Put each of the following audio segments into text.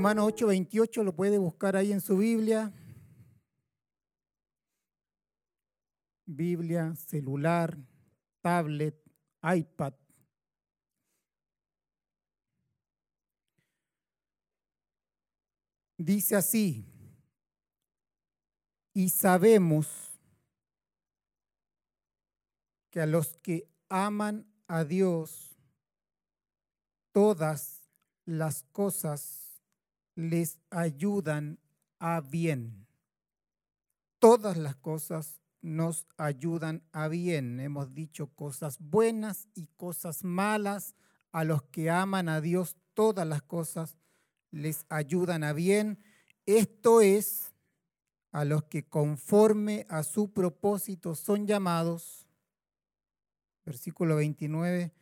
Romanos 8, 28 lo puede buscar ahí en su Biblia. Biblia, celular, tablet, iPad. Dice así, y sabemos que a los que aman a Dios, todas las cosas les ayudan a bien. Todas las cosas nos ayudan a bien. Hemos dicho cosas buenas y cosas malas. A los que aman a Dios, todas las cosas les ayudan a bien. Esto es a los que conforme a su propósito son llamados. Versículo 29,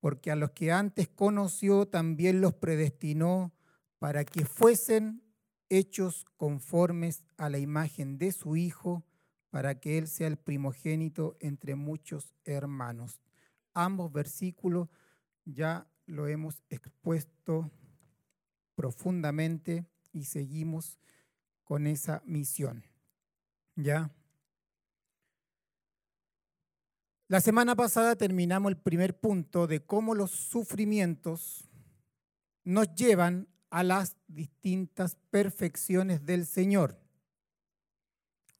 porque a los que antes conoció también los predestinó para que fuesen hechos conformes a la imagen de su Hijo, para que Él sea el primogénito entre muchos hermanos. Ambos versículos ya lo hemos expuesto profundamente y seguimos con esa misión. ¿Ya? La semana pasada terminamos el primer punto de cómo los sufrimientos nos llevan a las distintas perfecciones del Señor.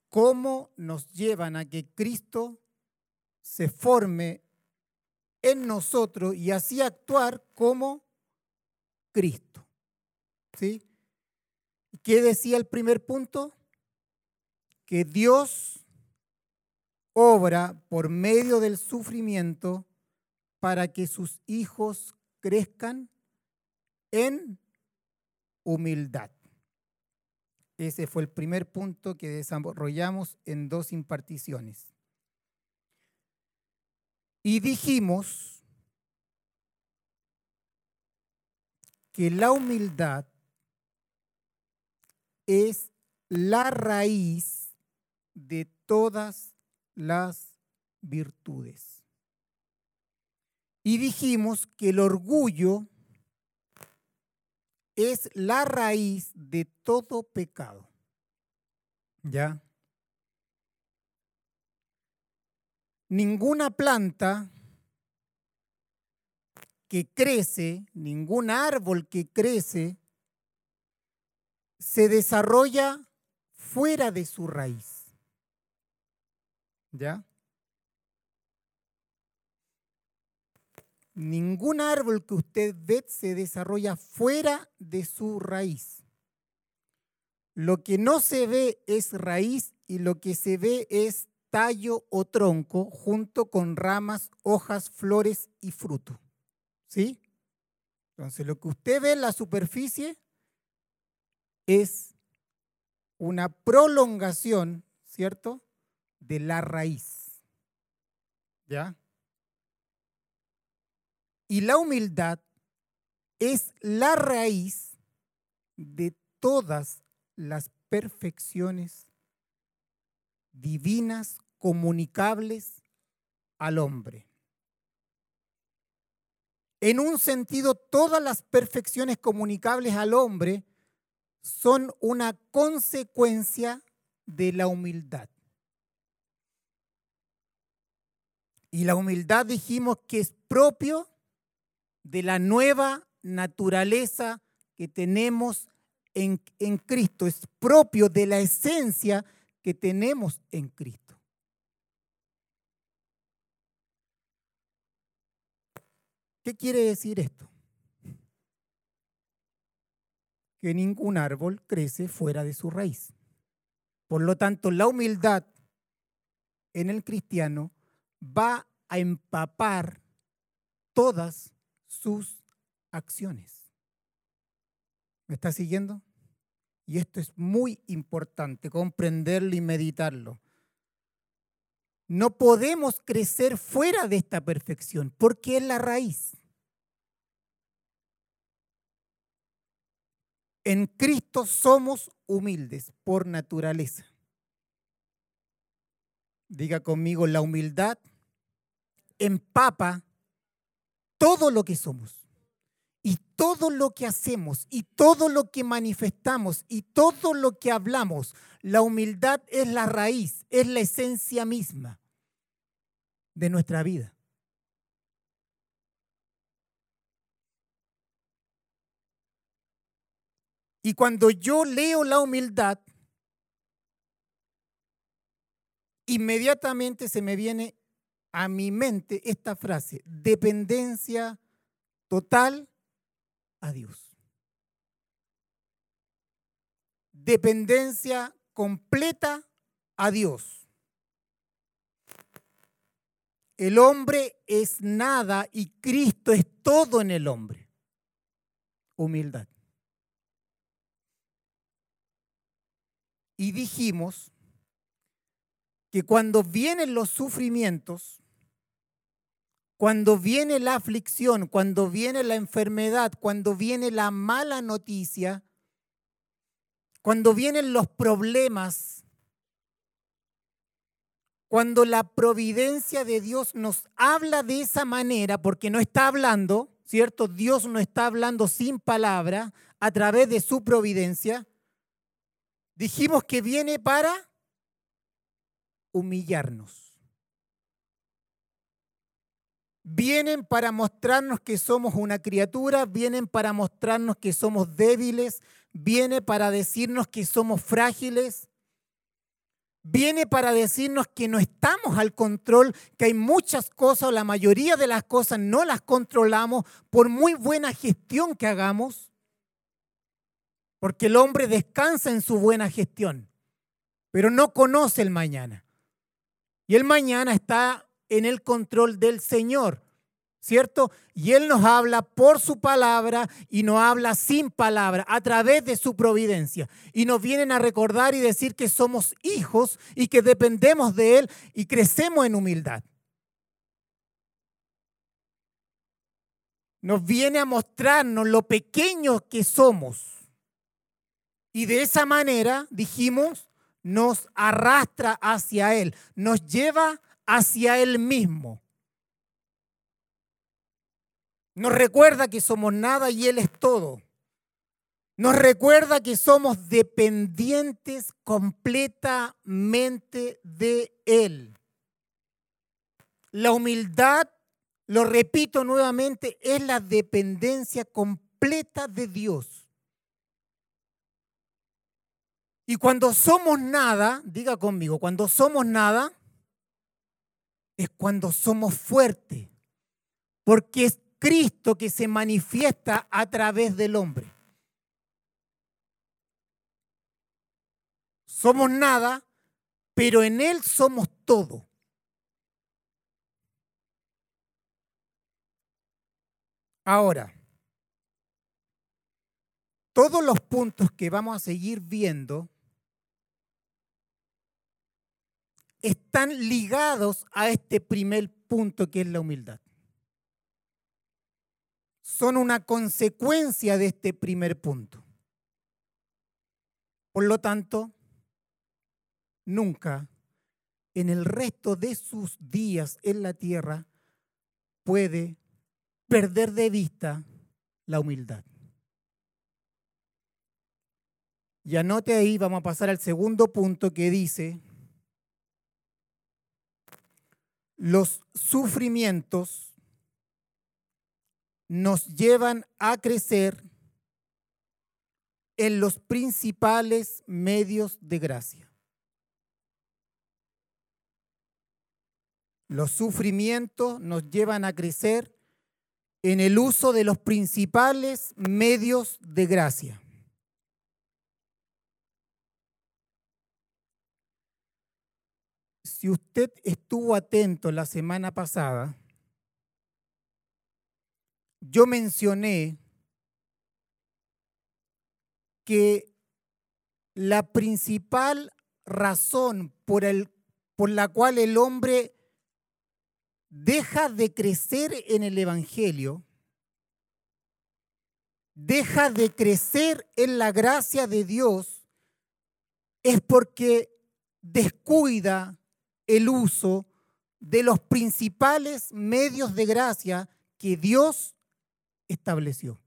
Cómo nos llevan a que Cristo se forme en nosotros y así actuar como Cristo. ¿Sí? ¿Qué decía el primer punto? Que Dios obra por medio del sufrimiento para que sus hijos crezcan en humildad. Ese fue el primer punto que desarrollamos en dos imparticiones. Y dijimos que la humildad es la raíz de todas las virtudes. Y dijimos que el orgullo es la raíz de todo pecado. ¿Ya? Ninguna planta que crece, ningún árbol que crece, se desarrolla fuera de su raíz. ¿Ya? Ningún árbol que usted ve se desarrolla fuera de su raíz. Lo que no se ve es raíz y lo que se ve es tallo o tronco junto con ramas, hojas, flores y fruto. ¿Sí? Entonces lo que usted ve en la superficie es una prolongación, ¿cierto?, de la raíz. ¿Ya? Y la humildad es la raíz de todas las perfecciones divinas comunicables al hombre. En un sentido, todas las perfecciones comunicables al hombre son una consecuencia de la humildad. Y la humildad dijimos que es propio de la nueva naturaleza que tenemos en, Cristo, es propio de la esencia que tenemos en Cristo. ¿Qué quiere decir esto? que ningún árbol crece fuera de su raíz. Por lo tanto, la humildad en el cristiano va a empapar todas sus acciones. ¿Me está siguiendo? Y esto es muy importante, comprenderlo y meditarlo. No podemos crecer fuera de esta perfección porque es la raíz. En Cristo somos humildes por naturaleza. Diga conmigo, la humildad empapa todo lo que somos. Y todo lo que hacemos y todo lo que manifestamos y todo lo que hablamos, la humildad es la raíz, es la esencia misma de nuestra vida. Y cuando yo leo la humildad, inmediatamente se me viene a mi mente esta frase, dependencia total a Dios. Dependencia completa a Dios. El hombre es nada y Cristo es todo en el hombre. Humildad. Y dijimos que cuando vienen los sufrimientos, cuando viene la aflicción, cuando viene la enfermedad, cuando viene la mala noticia, cuando vienen los problemas, cuando la providencia de Dios nos habla de esa manera, porque no está hablando, ¿cierto? Dios no está hablando sin palabra a través de su providencia. Dijimos que viene para humillarnos vienen para mostrarnos que somos una criatura, vienen para mostrarnos que somos débiles, viene para decirnos que somos frágiles, viene para decirnos que no estamos al control, que hay muchas cosas o la mayoría de las cosas no las controlamos por muy buena gestión que hagamos, porque el hombre descansa en su buena gestión, pero no conoce el mañana. Y el mañana está en el control del Señor, ¿cierto? Y Él nos habla por su palabra y nos habla sin palabra, a través de su providencia. Y nos vienen a recordar y decir que somos hijos y que dependemos de Él y crecemos en humildad. Nos viene a mostrarnos lo pequeños que somos. Y de esa manera, dijimos, nos arrastra hacia Él, nos lleva hacia Él mismo. Nos recuerda que somos nada y Él es todo. Nos recuerda que somos dependientes completamente de Él. La humildad, lo repito nuevamente, es la dependencia completa de Dios. Y cuando somos nada, diga conmigo, cuando somos nada, es cuando somos fuertes, porque es Cristo que se manifiesta a través del hombre. Somos nada, pero en Él somos todo. Ahora, todos los puntos que vamos a seguir viendo están ligados a este primer punto que es la humildad. Son una consecuencia de este primer punto. Por lo tanto, nunca en el resto de sus días en la tierra puede perder de vista la humildad. Y anote ahí, vamos a pasar al segundo punto que dice, los sufrimientos nos llevan a crecer en los principales medios de gracia. Los sufrimientos nos llevan a crecer en el uso de los principales medios de gracia. Si usted estuvo atento la semana pasada, yo mencioné que la principal razón por, el, por la cual el hombre deja de crecer en el Evangelio, deja de crecer en la gracia de Dios, es porque descuida el uso de los principales medios de gracia que Dios estableció.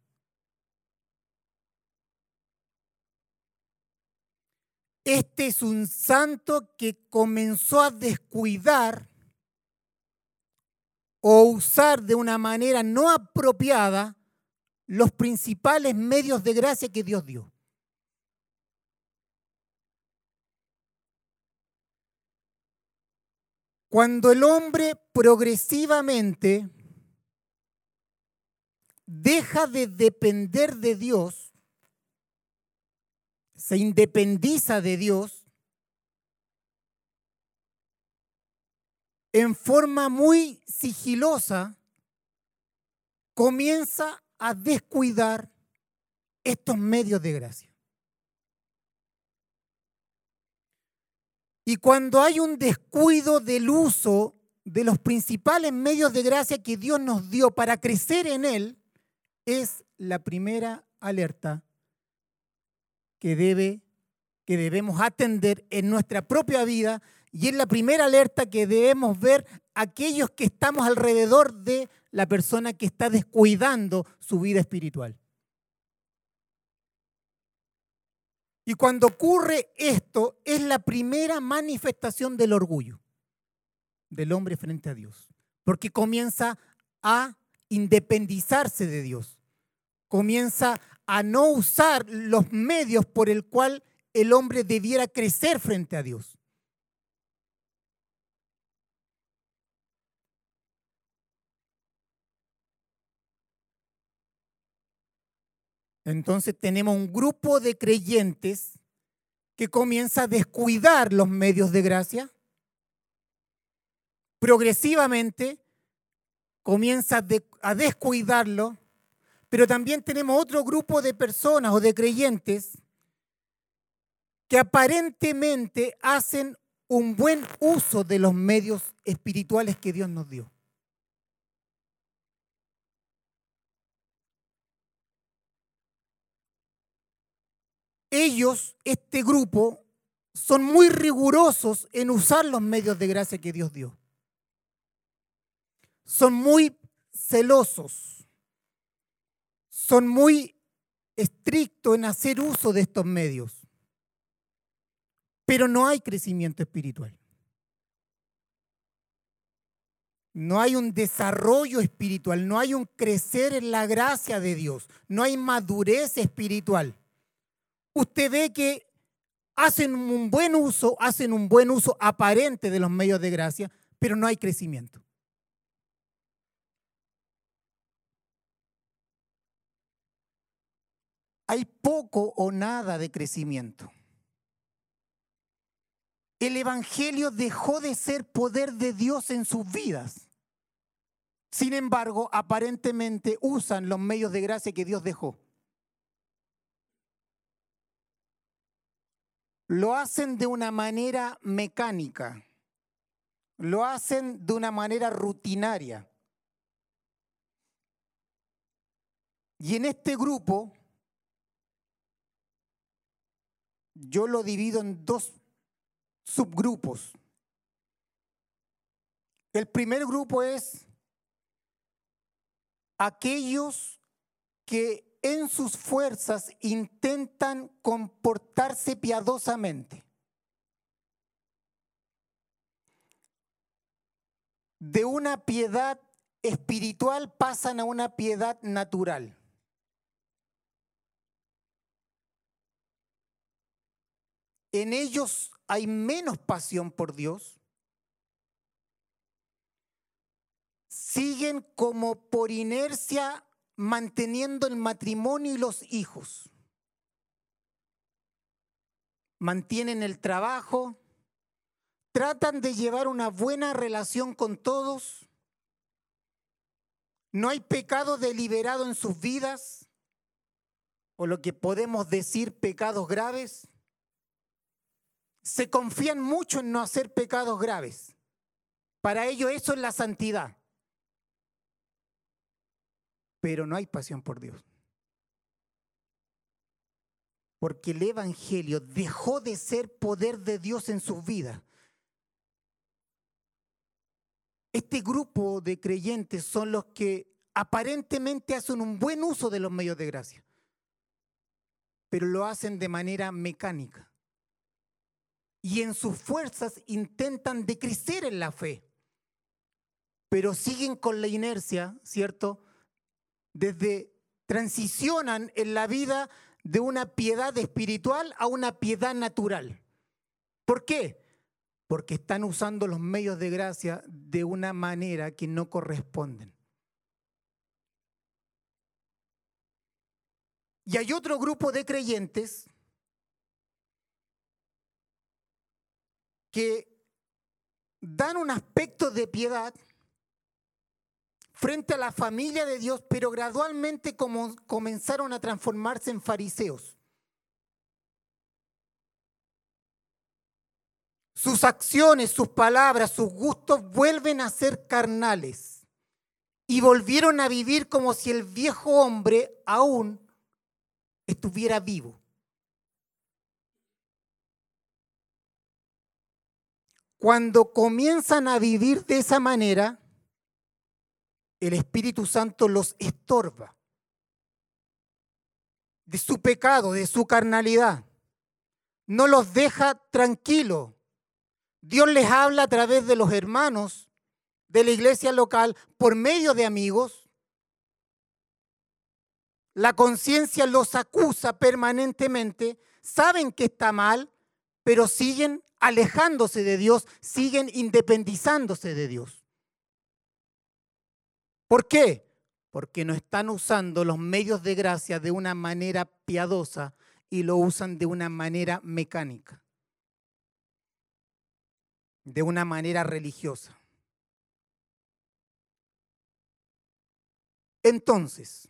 Este es un santo que comenzó a descuidar o usar de una manera no apropiada los principales medios de gracia que Dios dio. Cuando el hombre progresivamente deja de depender de Dios, se independiza de Dios, en forma muy sigilosa, comienza a descuidar estos medios de gracia. Y cuando hay un descuido del uso de los principales medios de gracia que Dios nos dio para crecer en Él, es la primera alerta que, debe, que debemos atender en nuestra propia vida y es la primera alerta que debemos ver aquellos que estamos alrededor de la persona que está descuidando su vida espiritual. Y cuando ocurre esto, es la primera manifestación del orgullo del hombre frente a Dios, porque comienza a independizarse de Dios, comienza a no usar los medios por el cual el hombre debiera crecer frente a Dios. Entonces tenemos un grupo de creyentes que comienza a descuidar los medios de gracia. Progresivamente comienza a descuidarlo, pero también tenemos otro grupo de personas o de creyentes que aparentemente hacen un buen uso de los medios espirituales que Dios nos dio. Ellos, este grupo, son muy rigurosos en usar los medios de gracia que Dios dio. Son muy celosos. Son muy estrictos en hacer uso de estos medios. Pero no hay crecimiento espiritual. No hay un desarrollo espiritual, no hay un crecer en la gracia de Dios, no hay madurez espiritual usted ve que hacen un buen uso, hacen un buen uso aparente de los medios de gracia, pero no hay crecimiento. Hay poco o nada de crecimiento. El Evangelio dejó de ser poder de Dios en sus vidas. Sin embargo, aparentemente usan los medios de gracia que Dios dejó. Lo hacen de una manera mecánica, lo hacen de una manera rutinaria. Y en este grupo, yo lo divido en dos subgrupos. El primer grupo es aquellos que en sus fuerzas intentan comportarse piadosamente. De una piedad espiritual pasan a una piedad natural. En ellos hay menos pasión por Dios. Siguen como por inercia manteniendo el matrimonio y los hijos. Mantienen el trabajo, tratan de llevar una buena relación con todos. No hay pecado deliberado en sus vidas, o lo que podemos decir pecados graves. Se confían mucho en no hacer pecados graves. Para ello eso es la santidad pero no hay pasión por Dios. Porque el Evangelio dejó de ser poder de Dios en sus vidas. Este grupo de creyentes son los que aparentemente hacen un buen uso de los medios de gracia, pero lo hacen de manera mecánica. y en sus fuerzas intentan decrecer en la fe, pero siguen con la inercia, ¿cierto? Desde transicionan en la vida de una piedad espiritual a una piedad natural. ¿Por qué? Porque están usando los medios de gracia de una manera que no corresponden. Y hay otro grupo de creyentes que dan un aspecto de piedad frente a la familia de Dios, pero gradualmente como comenzaron a transformarse en fariseos. Sus acciones, sus palabras, sus gustos vuelven a ser carnales y volvieron a vivir como si el viejo hombre aún estuviera vivo. Cuando comienzan a vivir de esa manera, el Espíritu Santo los estorba de su pecado, de su carnalidad. No los deja tranquilos. Dios les habla a través de los hermanos de la iglesia local por medio de amigos. La conciencia los acusa permanentemente, saben que está mal, pero siguen alejándose de Dios, siguen independizándose de Dios. ¿Por qué? Porque no están usando los medios de gracia de una manera piadosa y lo usan de una manera mecánica, de una manera religiosa. Entonces,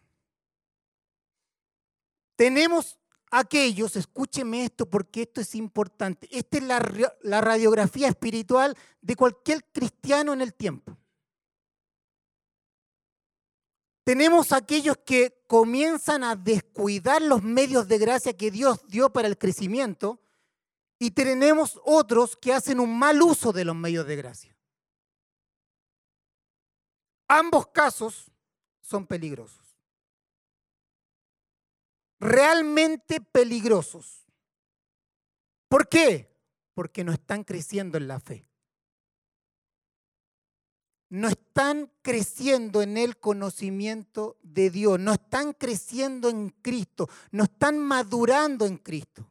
tenemos aquellos, escúcheme esto porque esto es importante, esta es la, la, radiografía espiritual de cualquier cristiano en el tiempo. Tenemos aquellos que comienzan a descuidar los medios de gracia que Dios dio para el crecimiento y tenemos otros que hacen un mal uso de los medios de gracia. Ambos casos son peligrosos realmente peligrosos. ¿Por qué? Porque no están creciendo en la fe. No están creciendo en el conocimiento de Dios, no están creciendo en Cristo, no están madurando en Cristo.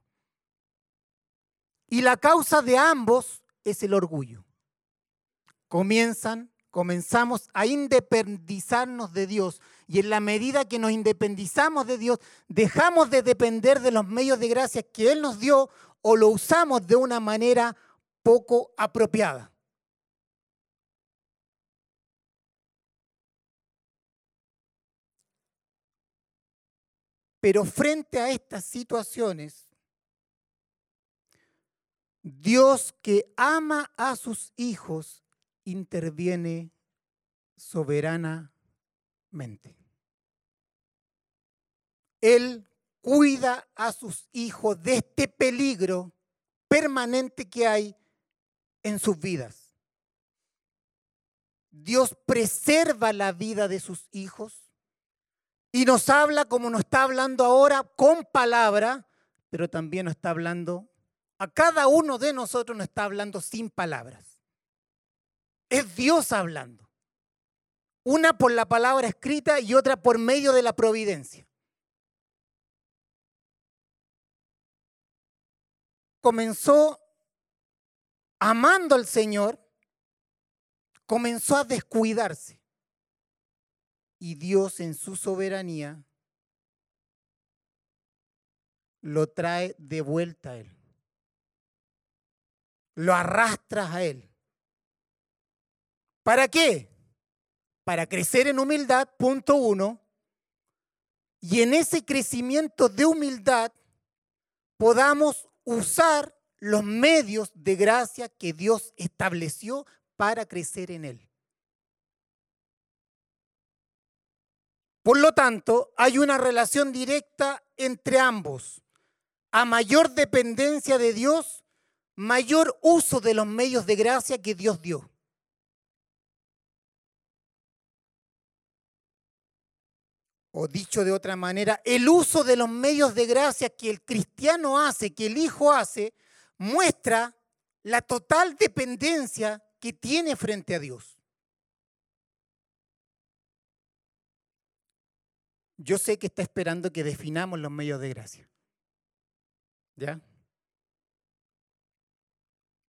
Y la causa de ambos es el orgullo. Comienzan, comenzamos a independizarnos de Dios y en la medida que nos independizamos de Dios, dejamos de depender de los medios de gracia que Él nos dio o lo usamos de una manera poco apropiada. Pero frente a estas situaciones, Dios que ama a sus hijos interviene soberanamente él cuida a sus hijos de este peligro permanente que hay en sus vidas. Dios preserva la vida de sus hijos y nos habla como nos está hablando ahora con palabra, pero también nos está hablando, a cada uno de nosotros nos está hablando sin palabras. Es Dios hablando. Una por la palabra escrita y otra por medio de la providencia. Comenzó amando al Señor, comenzó a descuidarse. Y Dios en su soberanía lo trae de vuelta a Él. Lo arrastra a Él. ¿Para qué? para crecer en humildad, punto uno, y en ese crecimiento de humildad podamos usar los medios de gracia que Dios estableció para crecer en Él. Por lo tanto, hay una relación directa entre ambos. A mayor dependencia de Dios, mayor uso de los medios de gracia que Dios dio. o dicho de otra manera, el uso de los medios de gracia que el cristiano hace, que el Hijo hace, muestra la total dependencia que tiene frente a Dios. Yo sé que está esperando que definamos los medios de gracia. ¿Ya?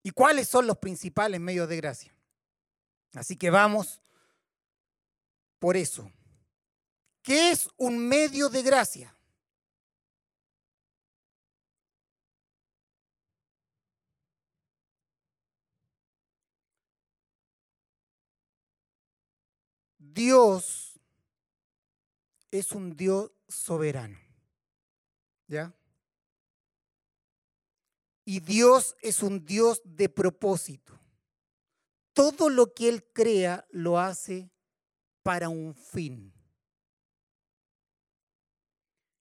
¿Y cuáles son los principales medios de gracia? Así que vamos por eso. ¿Qué es un medio de gracia? Dios es un Dios soberano. ¿Ya? Y Dios es un Dios de propósito. Todo lo que Él crea lo hace para un fin.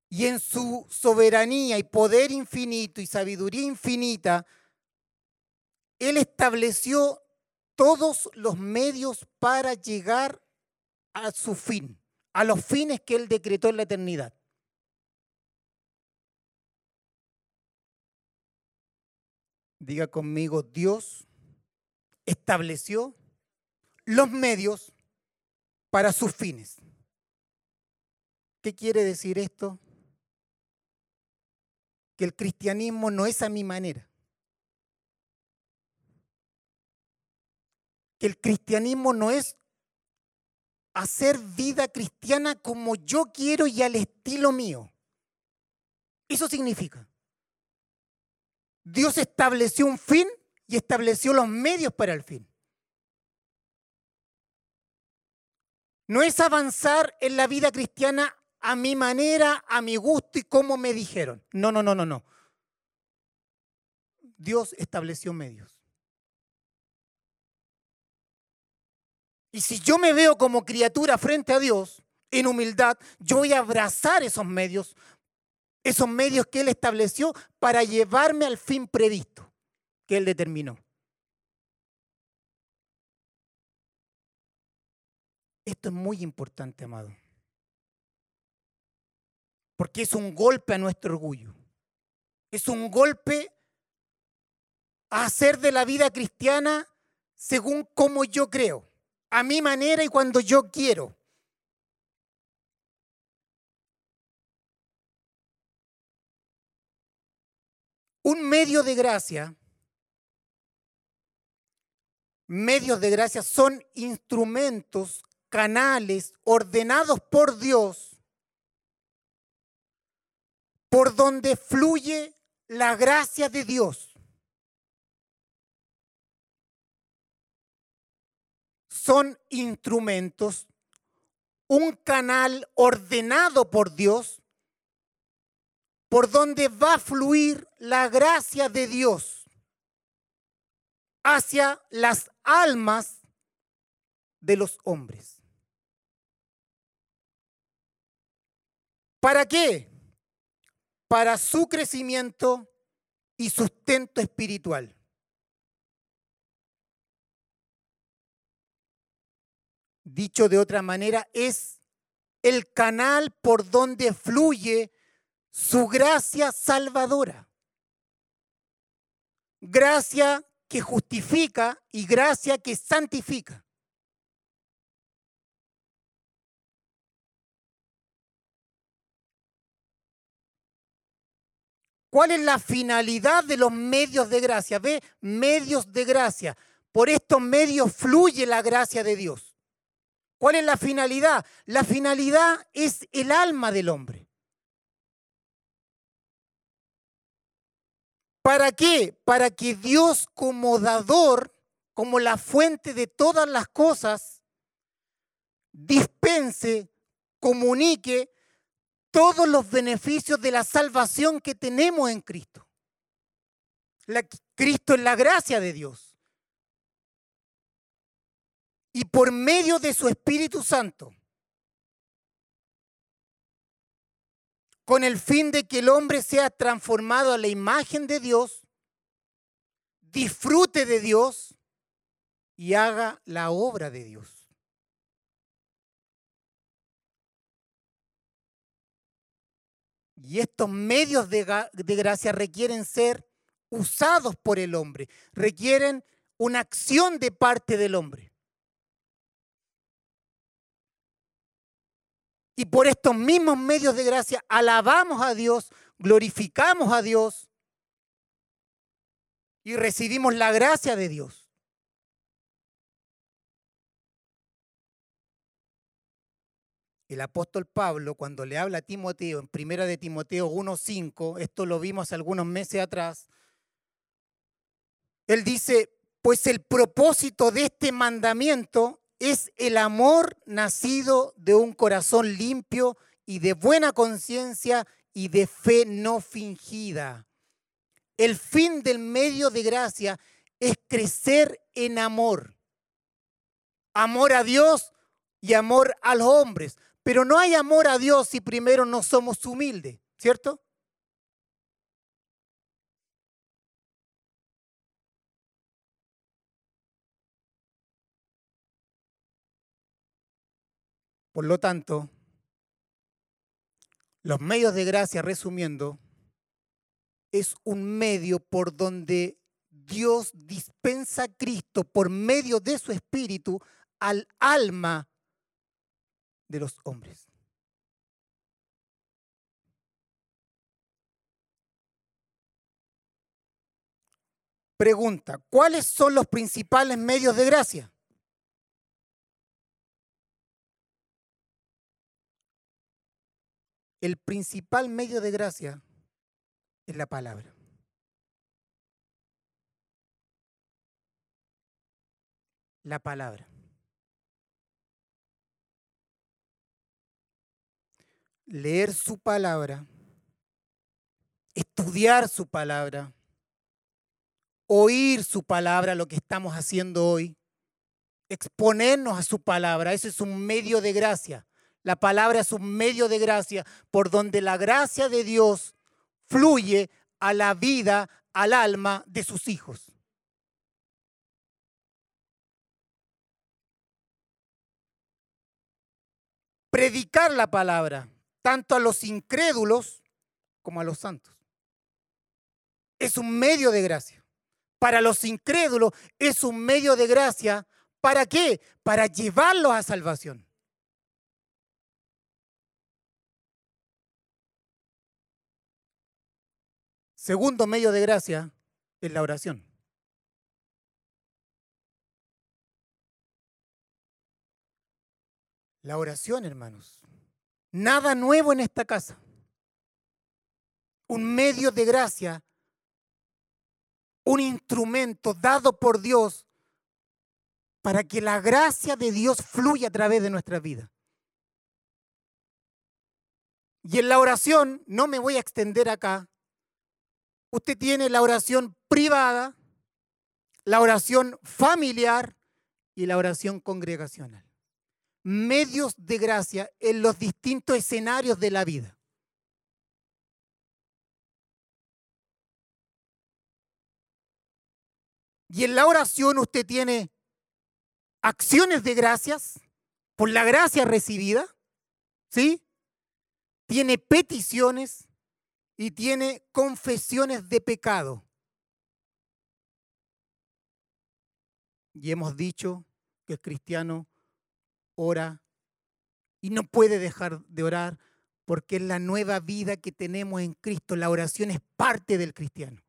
Y en su soberanía y poder infinito y sabiduría infinita, Él estableció todos los medios para llegar a su fin, a los fines que Él decretó en la eternidad. Diga conmigo, Dios estableció los medios para sus fines. ¿Qué quiere decir esto? Que el cristianismo no es a mi manera. Que el cristianismo no es hacer vida cristiana como yo quiero y al estilo mío. Eso significa. Dios estableció un fin y estableció los medios para el fin. No es avanzar en la vida cristiana a mi manera, a mi gusto y como me dijeron. No, no, no, no, no. Dios estableció medios. Y si yo me veo como criatura frente a Dios, en humildad, yo voy a abrazar esos medios, esos medios que Él estableció para llevarme al fin previsto que Él determinó. Esto es muy importante, amado. Porque es un golpe a nuestro orgullo. Es un golpe a hacer de la vida cristiana según como yo creo a mi manera y cuando yo quiero. Un medio de gracia, medios de gracia son instrumentos, canales ordenados por Dios, por donde fluye la gracia de Dios. Son instrumentos, un canal ordenado por Dios, por donde va a fluir la gracia de Dios hacia las almas de los hombres. ¿Para qué? Para su crecimiento y sustento espiritual. Dicho de otra manera, es el canal por donde fluye su gracia salvadora. Gracia que justifica y gracia que santifica. ¿Cuál es la finalidad de los medios de gracia? Ve, medios de gracia. Por estos medios fluye la gracia de Dios. ¿Cuál es la finalidad? La finalidad es el alma del hombre. ¿Para qué? Para que Dios como dador, como la fuente de todas las cosas, dispense, comunique todos los beneficios de la salvación que tenemos en Cristo. Cristo es la gracia de Dios y por medio de su Espíritu Santo, con el fin de que el hombre sea transformado a la imagen de Dios, disfrute de Dios y haga la obra de Dios. Y estos medios de, gracia requieren ser usados por el hombre, requieren una acción de parte del hombre. Y por estos mismos medios de gracia alabamos a Dios, glorificamos a Dios y recibimos la gracia de Dios. El apóstol Pablo, cuando le habla a Timoteo en primera de Timoteo 1.5, esto lo vimos algunos meses atrás, él dice, pues el propósito de este mandamiento es el amor nacido de un corazón limpio y de buena conciencia y de fe no fingida. El fin del medio de gracia es crecer en amor. Amor a Dios y amor a los hombres. Pero no hay amor a Dios si primero no somos humildes, ¿cierto? Por lo tanto, los medios de gracia, resumiendo, es un medio por donde Dios dispensa a Cristo por medio de su Espíritu al alma de los hombres. Pregunta, ¿cuáles son los principales medios de gracia? El principal medio de gracia es la palabra. La palabra. leer su palabra, estudiar su palabra, oír su palabra, lo que estamos haciendo hoy, exponernos a su palabra, eso es un medio de gracia. La palabra es un medio de gracia por donde la gracia de Dios fluye a la vida, al alma de sus hijos. Predicar la palabra tanto a los incrédulos como a los santos. Es un medio de gracia. Para los incrédulos es un medio de gracia. ¿Para qué? Para llevarlos a salvación. Segundo medio de gracia es la oración. La oración, hermanos. Nada nuevo en esta casa. Un medio de gracia, un instrumento dado por Dios para que la gracia de Dios fluya a través de nuestra vida. Y en la oración, no me voy a extender acá, usted tiene la oración privada, la oración familiar y la oración congregacional medios de gracia en los distintos escenarios de la vida. Y en la oración usted tiene acciones de gracias por la gracia recibida, ¿sí? Tiene peticiones y tiene confesiones de pecado. Y hemos dicho que el cristiano ora y no puede dejar de orar porque es la nueva vida que tenemos en Cristo. La oración es parte del cristiano.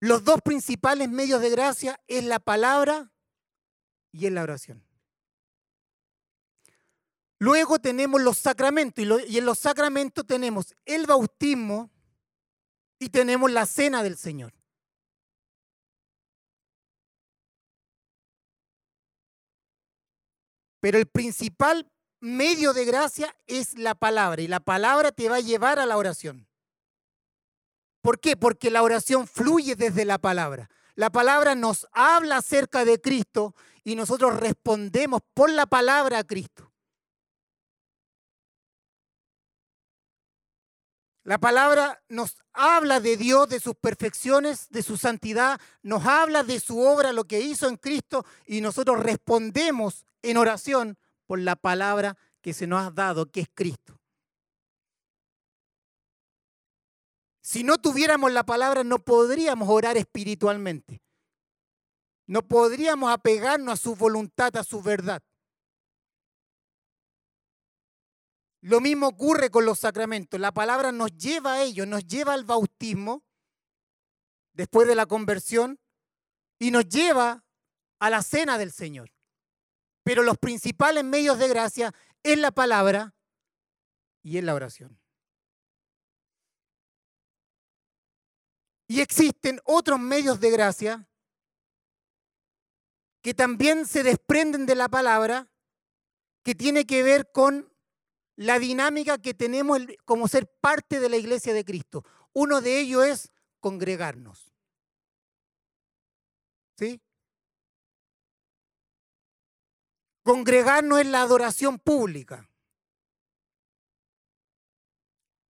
Los dos principales medios de gracia es la palabra y es la oración. Luego tenemos los sacramentos y en los sacramentos tenemos el bautismo y tenemos la cena del Señor. Pero el principal medio de gracia es la palabra y la palabra te va a llevar a la oración. ¿Por qué? Porque la oración fluye desde la palabra. La palabra nos habla acerca de Cristo y nosotros respondemos por la palabra a Cristo. La palabra nos habla de Dios, de sus perfecciones, de su santidad, nos habla de su obra, lo que hizo en Cristo, y nosotros respondemos en oración por la palabra que se nos ha dado, que es Cristo. Si no tuviéramos la palabra, no podríamos orar espiritualmente. No podríamos apegarnos a su voluntad, a su verdad. Lo mismo ocurre con los sacramentos. La palabra nos lleva a ello, nos lleva al bautismo después de la conversión y nos lleva a la cena del Señor. Pero los principales medios de gracia es la palabra y es la oración. Y existen otros medios de gracia que también se desprenden de la palabra, que tiene que ver con la dinámica que tenemos como ser parte de la iglesia de Cristo. Uno de ellos es congregarnos. ¿Sí? Congregarnos en la adoración pública.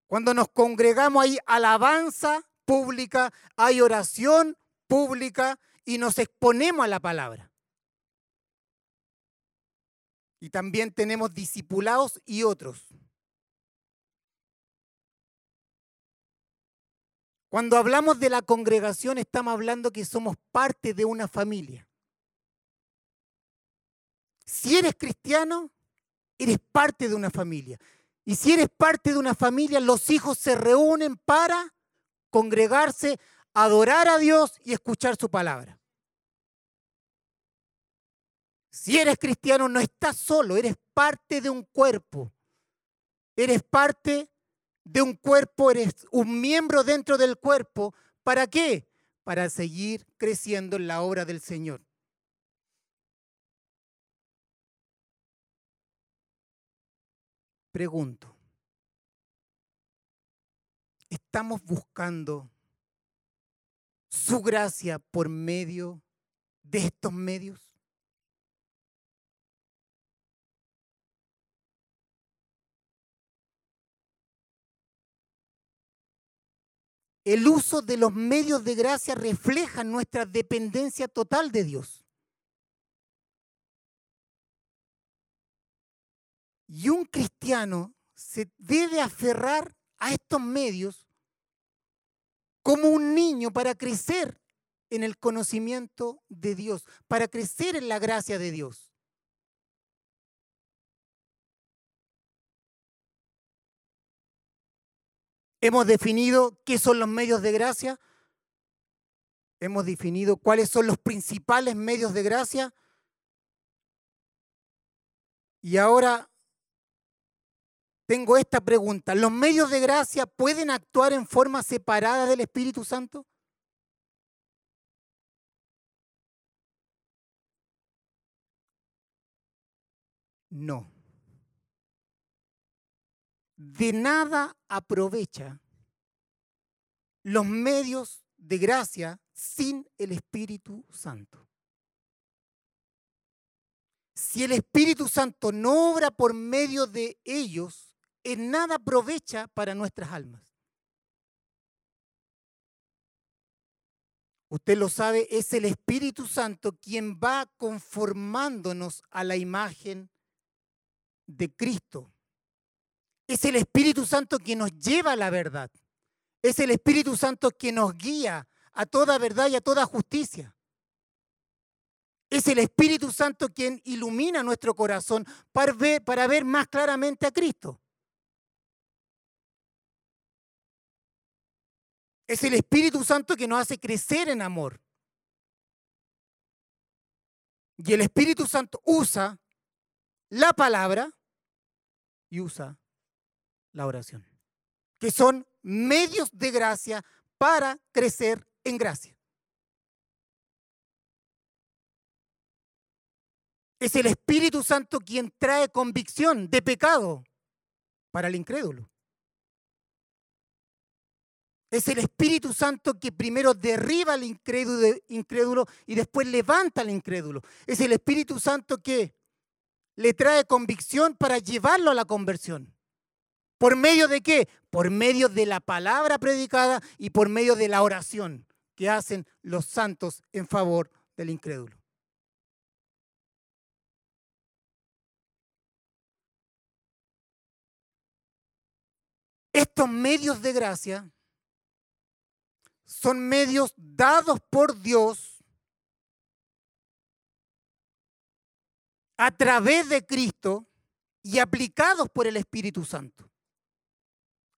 Cuando nos congregamos hay alabanza pública, hay oración pública y nos exponemos a la palabra. Y también tenemos discipulados y otros. Cuando hablamos de la congregación estamos hablando que somos parte de una familia. Si eres cristiano, eres parte de una familia. Y si eres parte de una familia, los hijos se reúnen para congregarse, adorar a Dios y escuchar su palabra. Si eres cristiano, no estás solo, eres parte de un cuerpo. Eres parte de un cuerpo, eres un miembro dentro del cuerpo. ¿Para qué? Para seguir creciendo en la obra del Señor. Pregunto, estamos buscando su gracia por medio de estos medios? El uso de los medios de gracia refleja nuestra dependencia total de Dios. Y un cristiano se debe aferrar a estos medios como un niño para crecer en el conocimiento de Dios, para crecer en la gracia de Dios. Hemos definido qué son los medios de gracia. Hemos definido cuáles son los principales medios de gracia. Y ahora tengo esta pregunta. ¿Los medios de gracia pueden actuar en forma separada del Espíritu Santo? No. De nada aprovecha los medios de gracia sin el Espíritu Santo. Si el Espíritu Santo no obra por medio de ellos, en nada aprovecha para nuestras almas. Usted lo sabe, es el Espíritu Santo quien va conformándonos a la imagen de Cristo. Es el Espíritu Santo quien nos lleva a la verdad. Es el Espíritu Santo quien nos guía a toda verdad y a toda justicia. Es el Espíritu Santo quien ilumina nuestro corazón para ver, para ver más claramente a Cristo. Es el Espíritu Santo que nos hace crecer en amor. Y el Espíritu Santo usa la palabra y usa la oración, que son medios de gracia para crecer en gracia. Es el Espíritu Santo quien trae convicción de pecado para el incrédulo. Es el Espíritu Santo que primero derriba al incrédulo, y después levanta al incrédulo. Es el Espíritu Santo que le trae convicción para llevarlo a la conversión. ¿Por medio de qué? Por medio de la palabra predicada y por medio de la oración que hacen los santos en favor del incrédulo. Estos medios de gracia son medios dados por Dios a través de Cristo y aplicados por el Espíritu Santo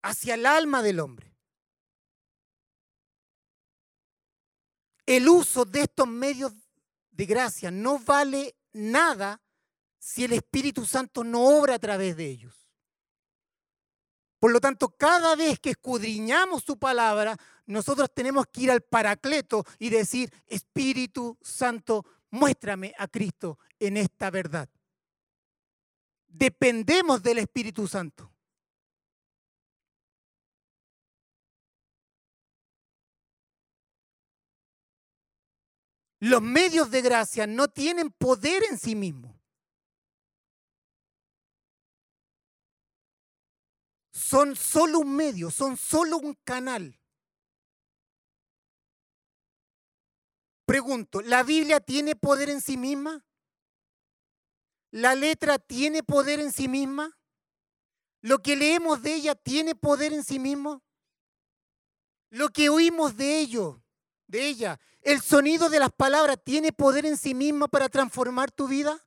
hacia el alma del hombre. El uso de estos medios de gracia no vale nada si el Espíritu Santo no obra a través de ellos. Por lo tanto, cada vez que escudriñamos su palabra, nosotros tenemos que ir al Paracleto y decir, Espíritu Santo, muéstrame a Cristo en esta verdad. Dependemos del Espíritu Santo. Los medios de gracia no tienen poder en sí mismos. Son solo un medio, son solo un canal. Pregunto, ¿la Biblia tiene poder en sí misma? ¿La letra tiene poder en sí misma? ¿Lo que leemos de ella tiene poder en sí mismo? ¿Lo que oímos de ello de ella. El sonido de las palabras tiene poder en sí mismo para transformar tu vida.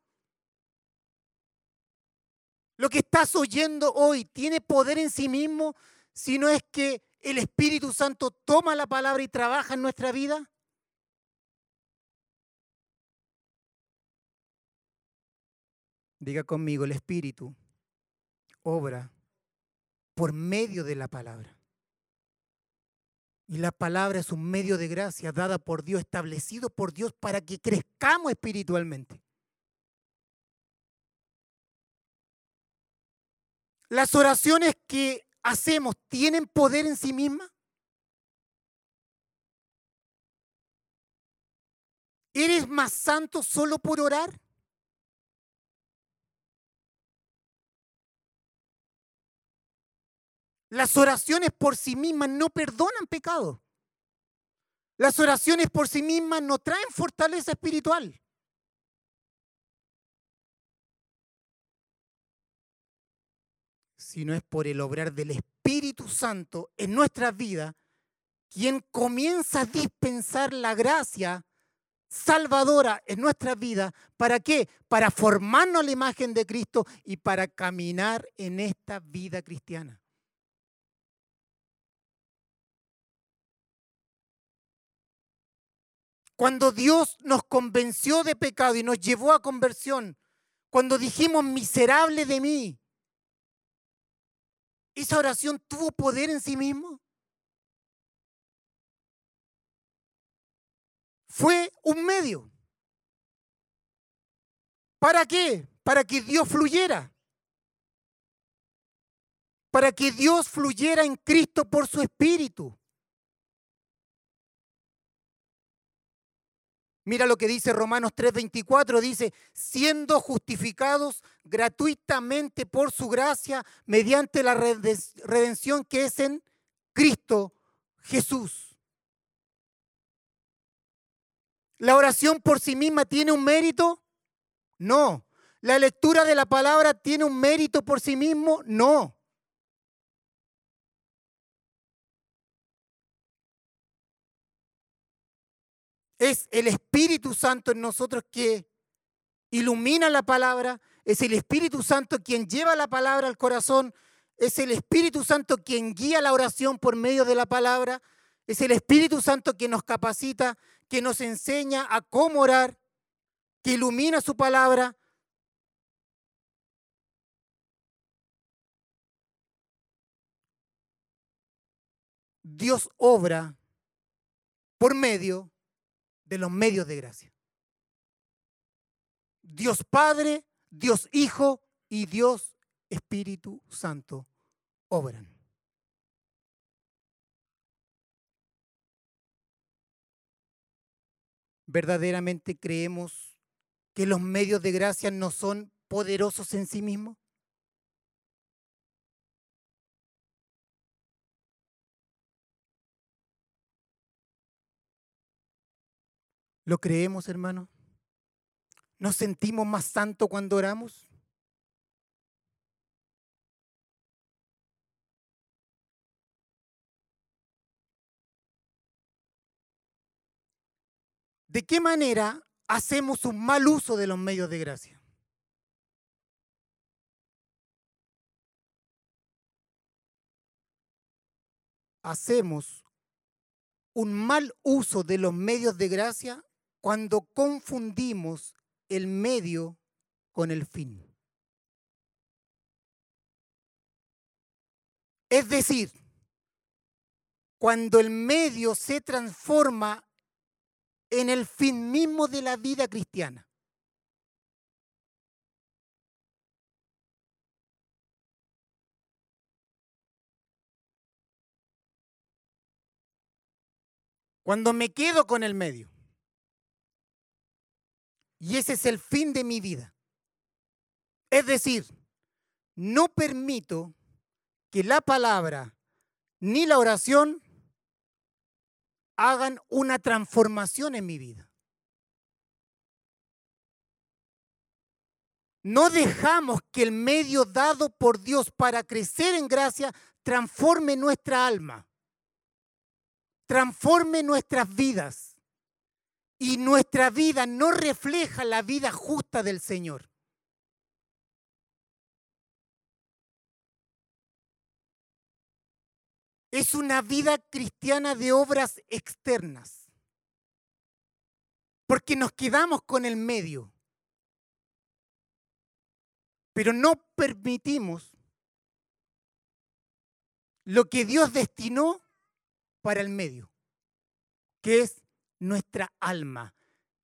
Lo que estás oyendo hoy tiene poder en sí mismo si no es que el Espíritu Santo toma la palabra y trabaja en nuestra vida. Diga conmigo, el Espíritu obra por medio de la palabra. Y la palabra es un medio de gracia dada por Dios, establecido por Dios para que crezcamos espiritualmente. Las oraciones que hacemos tienen poder en sí mismas. ¿Eres más santo solo por orar? Las oraciones por sí mismas no perdonan pecado. Las oraciones por sí mismas no traen fortaleza espiritual. Sino es por el obrar del Espíritu Santo en nuestra vida quien comienza a dispensar la gracia salvadora en nuestra vida. ¿Para qué? Para formarnos la imagen de Cristo y para caminar en esta vida cristiana. Cuando Dios nos convenció de pecado y nos llevó a conversión, cuando dijimos miserable de mí, ¿esa oración tuvo poder en sí mismo? Fue un medio. ¿Para qué? Para que Dios fluyera. Para que Dios fluyera en Cristo por su Espíritu. Mira lo que dice Romanos 3:24, dice, siendo justificados gratuitamente por su gracia mediante la redención que es en Cristo Jesús. ¿La oración por sí misma tiene un mérito? No. ¿La lectura de la palabra tiene un mérito por sí mismo? No. Es el Espíritu Santo en nosotros que ilumina la palabra, es el Espíritu Santo quien lleva la palabra al corazón, es el Espíritu Santo quien guía la oración por medio de la palabra, es el Espíritu Santo quien nos capacita, que nos enseña a cómo orar, que ilumina su palabra. Dios obra por medio de los medios de gracia. Dios Padre, Dios Hijo y Dios Espíritu Santo obran. ¿Verdaderamente creemos que los medios de gracia no son poderosos en sí mismos? ¿Lo creemos, hermano? ¿Nos sentimos más santos cuando oramos? ¿De qué manera hacemos un mal uso de los medios de gracia? Hacemos un mal uso de los medios de gracia cuando confundimos el medio con el fin. Es decir, cuando el medio se transforma en el fin mismo de la vida cristiana. Cuando me quedo con el medio. Y ese es el fin de mi vida. Es decir, no permito que la palabra ni la oración hagan una transformación en mi vida. No dejamos que el medio dado por Dios para crecer en gracia transforme nuestra alma, transforme nuestras vidas. Y nuestra vida no refleja la vida justa del Señor. es una vida cristiana de obras externas. Porque nos quedamos con el medio. Pero no permitimos lo que Dios destinó para el medio, que es nuestra alma.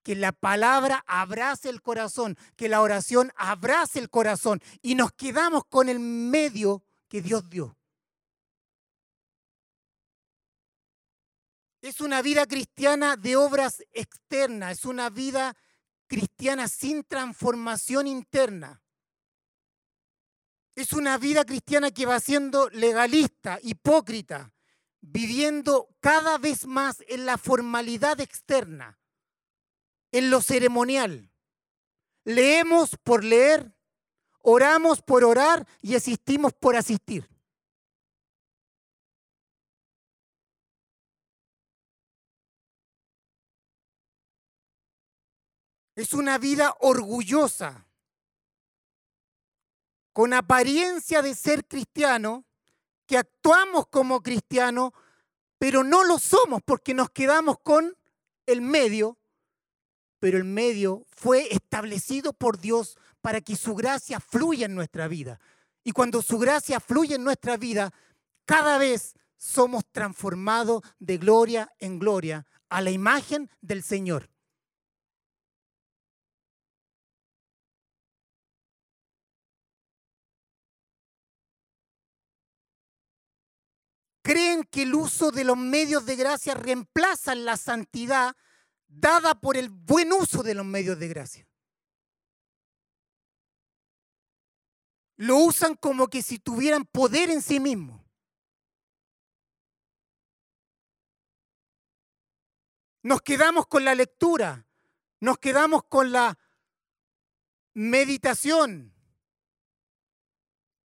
Que la palabra abrace el corazón, que la oración abrace el corazón y nos quedamos con el medio que Dios dio. Es una vida cristiana de obras externas, es una vida cristiana sin transformación interna. Es una vida cristiana que va siendo legalista, hipócrita, viviendo cada vez más en la formalidad externa, en lo ceremonial. Leemos por leer, oramos por orar y asistimos por asistir. Es una vida orgullosa, con apariencia de ser cristiano, que actuamos como cristiano, pero no lo somos porque nos quedamos con el medio, pero el medio fue establecido por Dios para que su gracia fluya en nuestra vida. Y cuando su gracia fluye en nuestra vida, cada vez somos transformados de gloria en gloria a la imagen del Señor. Creen que el uso de los medios de gracia reemplaza la santidad dada por el buen uso de los medios de gracia. Lo usan como que si tuvieran poder en sí mismos. Nos quedamos con la lectura, nos quedamos con la meditación,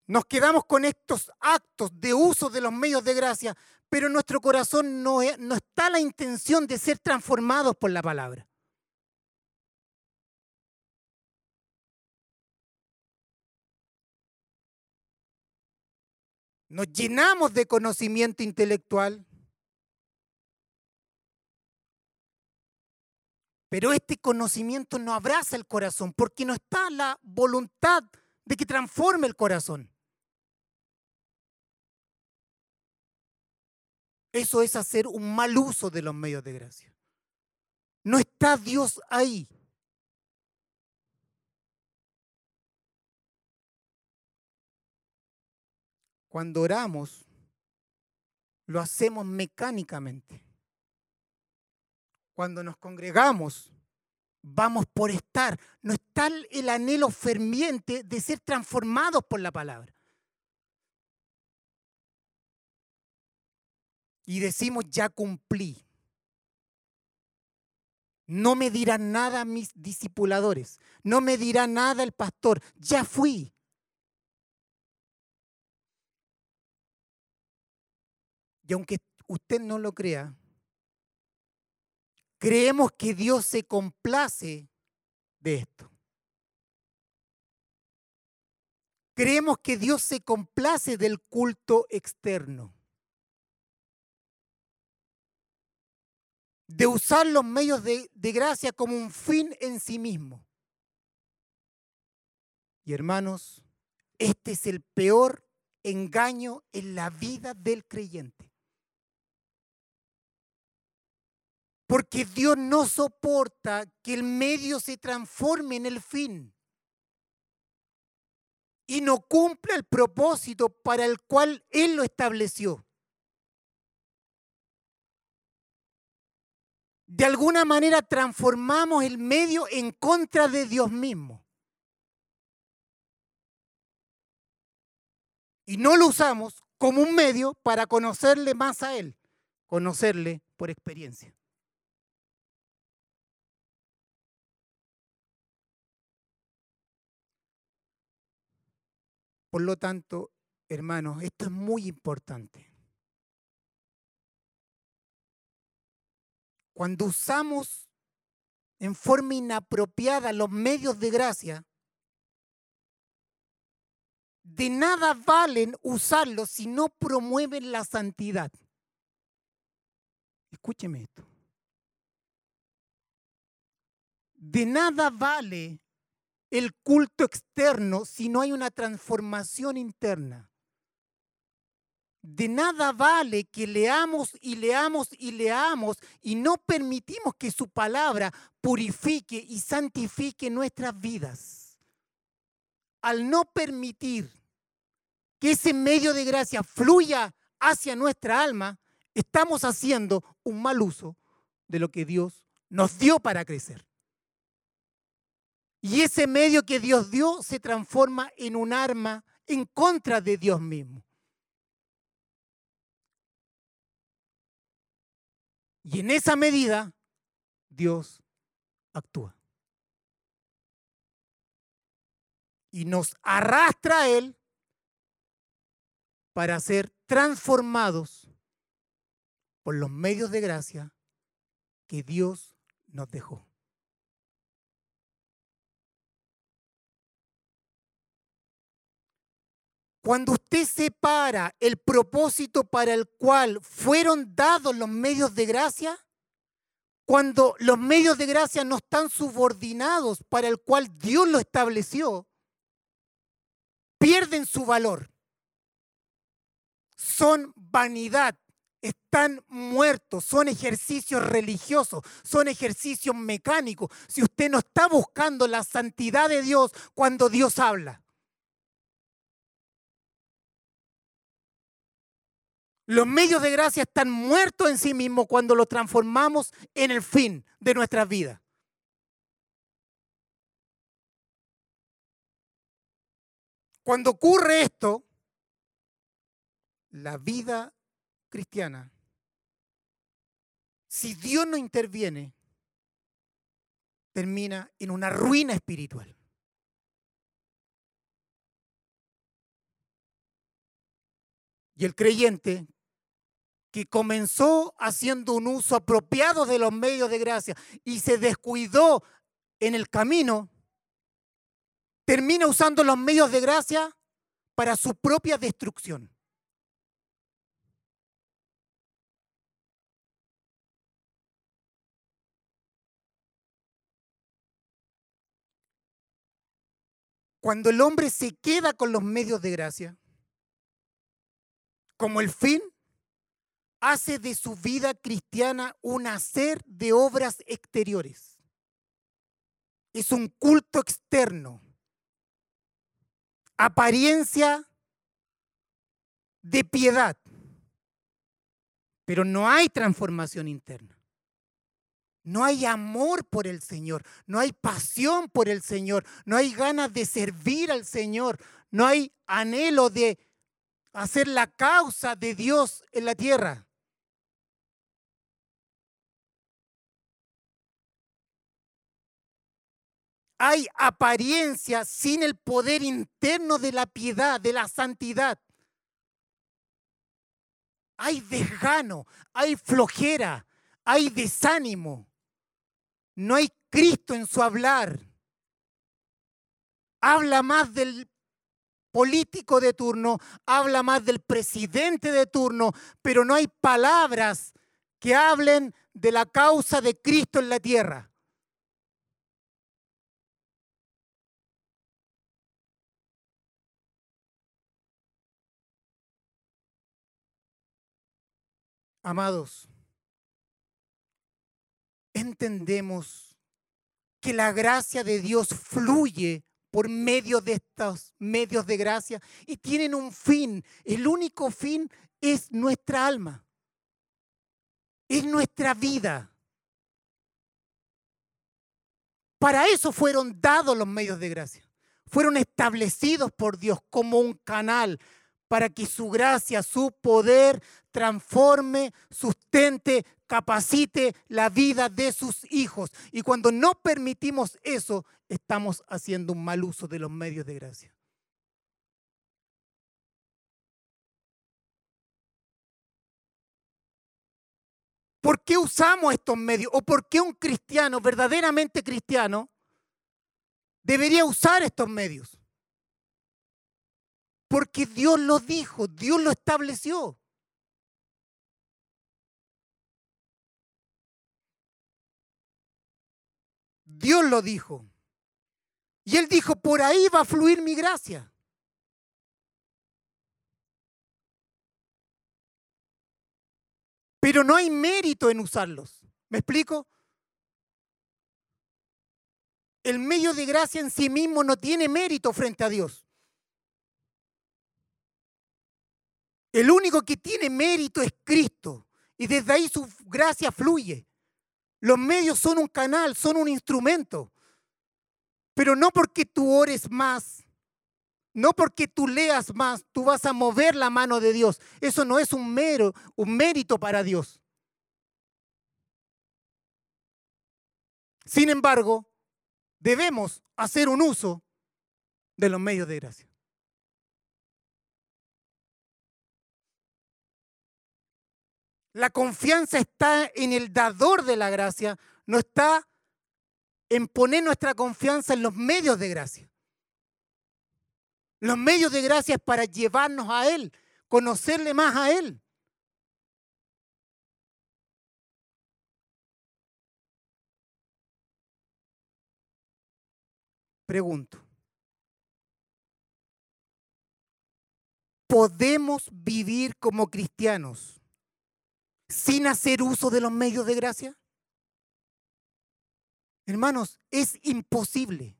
nos quedamos con estos actos de uso de los medios de gracia, pero nuestro corazón no está la intención de ser transformados por la palabra. Nos llenamos de conocimiento intelectual, pero este conocimiento no abraza el corazón porque no está la voluntad de que transforme el corazón. Eso es hacer un mal uso de los medios de gracia. No está Dios ahí. Cuando oramos, lo hacemos mecánicamente. Cuando nos congregamos, vamos por estar. No está el anhelo ferviente de ser transformados por la palabra. Y decimos, ya cumplí. No me dirá nada mis discipuladores, no me dirá nada el pastor, ya fui. Y aunque usted no lo crea, creemos que Dios se complace de esto. Creemos que Dios se complace del culto externo. De usar los medios de, gracia como un fin en sí mismo. Y hermanos, este es el peor engaño en la vida del creyente. Porque Dios no soporta que el medio se transforme en el fin y no cumple el propósito para el cual Él lo estableció. De alguna manera transformamos el medio en contra de Dios mismo. Y no lo usamos como un medio para conocerle más a Él, conocerle por experiencia. Por lo tanto, hermanos, esto es muy importante. Cuando usamos en forma inapropiada los medios de gracia, de nada valen usarlos si no promueven la santidad. Escúcheme esto. De nada vale el culto externo si no hay una transformación interna. De nada vale que leamos y leamos y leamos y no permitimos que su palabra purifique y santifique nuestras vidas. Al no permitir que ese medio de gracia fluya hacia nuestra alma, estamos haciendo un mal uso de lo que Dios nos dio para crecer. Y ese medio que Dios dio se transforma en un arma en contra de Dios mismo. Y en esa medida Dios actúa. Y nos arrastra a Él para ser transformados por los medios de gracia que Dios nos dejó. Cuando usted separa el propósito para el cual fueron dados los medios de gracia, cuando los medios de gracia no están subordinados para el cual Dios lo estableció, pierden su valor. Son vanidad, están muertos, son ejercicios religiosos, son ejercicios mecánicos. Si usted no está buscando la santidad de Dios cuando Dios habla. Los medios de gracia están muertos en sí mismos cuando los transformamos en el fin de nuestras vidas. Cuando ocurre esto, la vida cristiana, si Dios no interviene, termina en una ruina espiritual. Y el creyente que comenzó haciendo un uso apropiado de los medios de gracia y se descuidó en el camino, termina usando los medios de gracia para su propia destrucción. Cuando el hombre se queda con los medios de gracia, como el fin, hace de su vida cristiana un hacer de obras exteriores. Es un culto externo. Apariencia de piedad. Pero no hay transformación interna. No hay amor por el Señor, no hay pasión por el Señor, no hay ganas de servir al Señor, no hay anhelo de hacer la causa de Dios en la tierra. Hay apariencia sin el poder interno de la piedad, de la santidad. Hay desgano, hay flojera, hay desánimo, no hay Cristo en su hablar. Habla más del político de turno, habla más del presidente de turno, pero no hay palabras que hablen de la causa de Cristo en la tierra. Amados, entendemos que la gracia de Dios fluye por medio de estos medios de gracia y tienen un fin. El único fin es nuestra alma, es nuestra vida. Para eso fueron dados los medios de gracia. Fueron establecidos por Dios como un canal para que su gracia, su poder transforme, sustente, capacite la vida de sus hijos. Y cuando no permitimos eso, estamos haciendo un mal uso de los medios de gracia. ¿Por qué usamos estos medios? ¿O por qué un cristiano, verdaderamente cristiano, debería usar estos medios? Porque Dios lo dijo, Dios lo estableció. Dios lo dijo. Y él dijo, por ahí va a fluir mi gracia. Pero no hay mérito en usarlos. ¿Me explico? El medio de gracia en sí mismo no tiene mérito frente a Dios. El único que tiene mérito es Cristo. Y desde ahí su gracia fluye. Los medios son un canal, son un instrumento. Pero no porque tú ores más, no porque tú leas más, tú vas a mover la mano de Dios. Eso no es un mero, un mérito para Dios. Sin embargo, debemos hacer un uso de los medios de gracia. La confianza está en el dador de la gracia, no está en poner nuestra confianza en los medios de gracia. Los medios de gracia es para llevarnos a Él, conocerle más a Él. Pregunto, ¿podemos vivir como cristianos sin hacer uso de los medios de gracia? Hermanos, es imposible.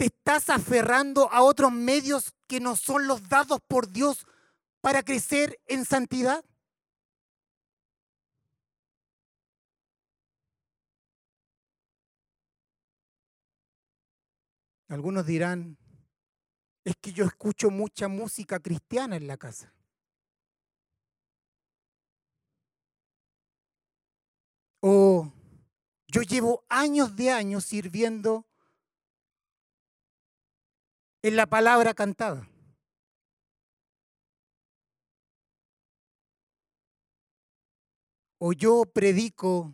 te estás aferrando a otros medios que no son los dados por Dios para crecer en santidad? Algunos dirán, es que yo escucho mucha música cristiana en la casa. O yo llevo años de años sirviendo en la palabra cantada. O yo predico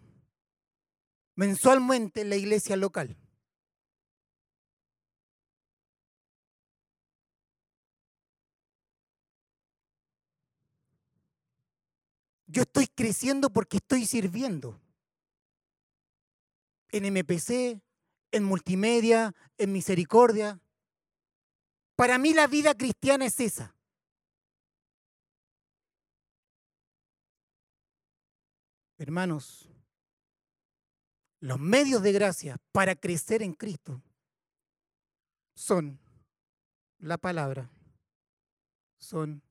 mensualmente en la iglesia local. Yo estoy creciendo porque estoy sirviendo. En MPC, en multimedia, en misericordia. Para mí la vida cristiana es esa. Hermanos, los medios de gracia para crecer en Cristo son la palabra, son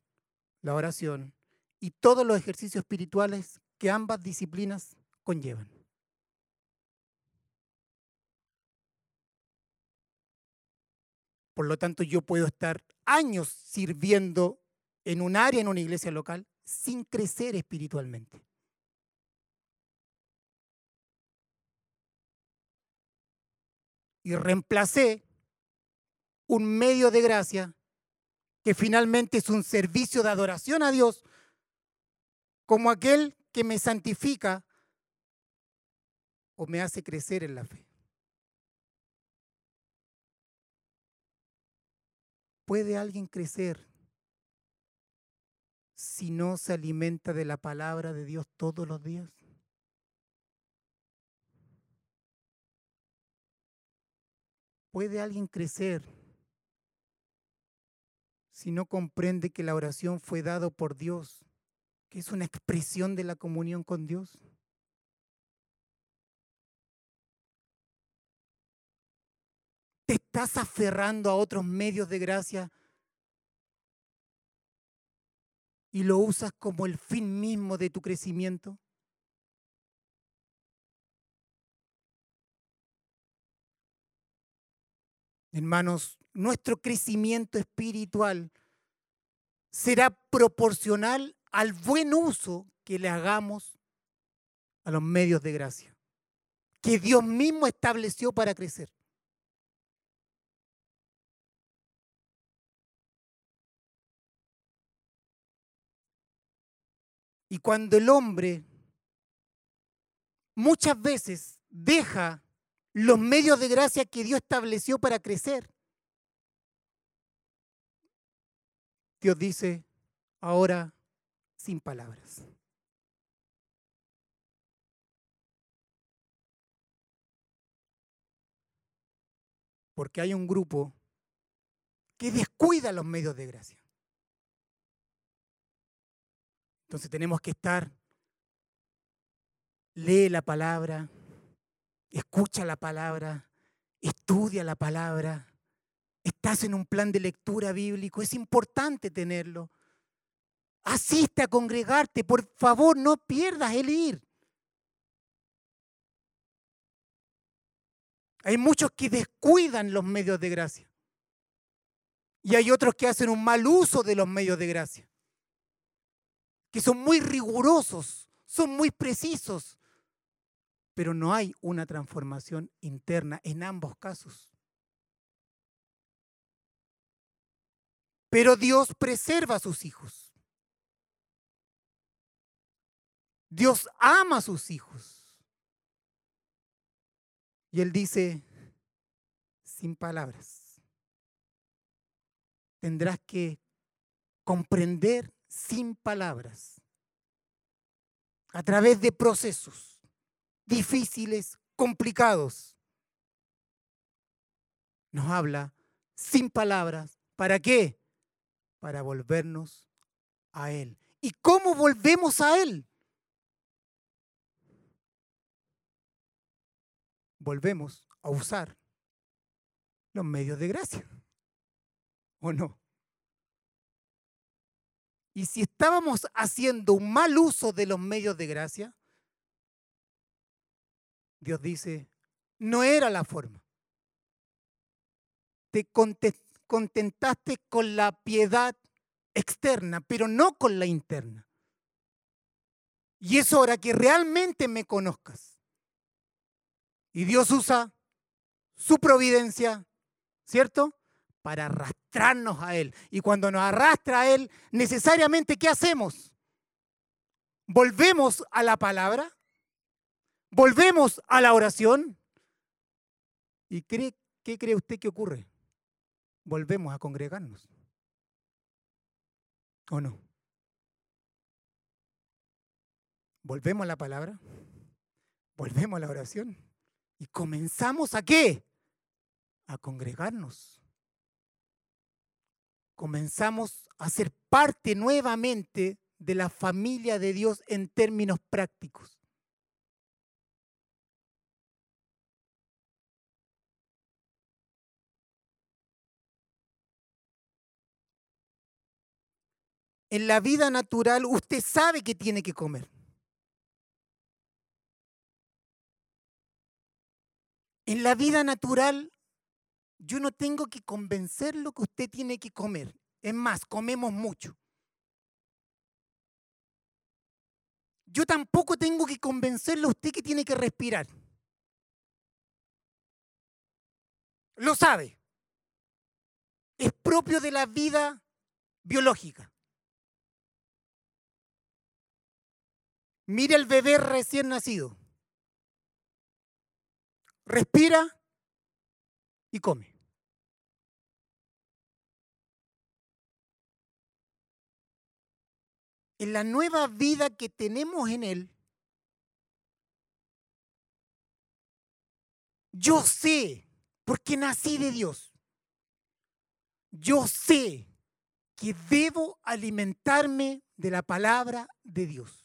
la oración, y todos los ejercicios espirituales que ambas disciplinas conllevan. Por lo tanto, yo puedo estar años sirviendo en un área, en una iglesia local, sin crecer espiritualmente. Y reemplacé un medio de gracia, que finalmente es un servicio de adoración a Dios, como aquel que me santifica o me hace crecer en la fe. ¿Puede alguien crecer si no se alimenta de la palabra de Dios todos los días? ¿Puede alguien crecer si no comprende que la oración fue dado por Dios, es una expresión de la comunión con Dios? ¿Te estás aferrando a otros medios de gracia y lo usas como el fin mismo de tu crecimiento? Hermanos, nuestro crecimiento espiritual será proporcional al buen uso que le hagamos a los medios de gracia, que Dios mismo estableció para crecer. Y cuando el hombre muchas veces deja los medios de gracia que Dios estableció para crecer, Dios dice, ahora sin palabras. Porque hay un grupo que descuida los medios de gracia. Entonces tenemos que estar, lee la palabra, escucha la palabra, estudia la palabra, estás en un plan de lectura bíblico, es importante tenerlo. Asiste a congregarte, por favor, no pierdas el ir. Hay muchos que descuidan los medios de gracia. Y hay otros que hacen un mal uso de los medios de gracia que son muy rigurosos, son muy precisos, pero no hay una transformación interna en ambos casos. Pero Dios preserva a sus hijos. Dios ama a sus hijos. Y Él dice, sin palabras, tendrás que comprender sin palabras, a través de procesos difíciles, complicados. Nos habla sin palabras. ¿Para qué? Para volvernos a Él. ¿Y cómo volvemos a Él? Volvemos a usar los medios de gracia. ¿O no? Y si estábamos haciendo un mal uso de los medios de gracia, Dios dice, no era la forma. Te contentaste con la piedad externa, pero no con la interna. Y es hora que realmente me conozcas. Y Dios usa su providencia, ¿cierto? para arrastrarnos a Él. Y cuando nos arrastra a Él, necesariamente, ¿qué hacemos? ¿Volvemos a la palabra? ¿Volvemos a la oración? ¿Y qué cree usted que ocurre? Volvemos a congregarnos. ¿O no? ¿Volvemos a la palabra? ¿Volvemos a la oración? ¿Y comenzamos a qué? A congregarnos comenzamos a ser parte nuevamente de la familia de Dios en términos prácticos. En la vida natural usted sabe que tiene que comer. En la vida natural yo no tengo que convencerlo que usted tiene que comer. Es más, comemos mucho. Yo tampoco tengo que convencerlo a usted que tiene que respirar. Lo sabe. es propio de la vida biológica. Mire el bebé recién nacido. Respira y come. En la nueva vida que tenemos en Él, yo sé, porque nací de Dios, yo sé que debo alimentarme de la palabra de Dios.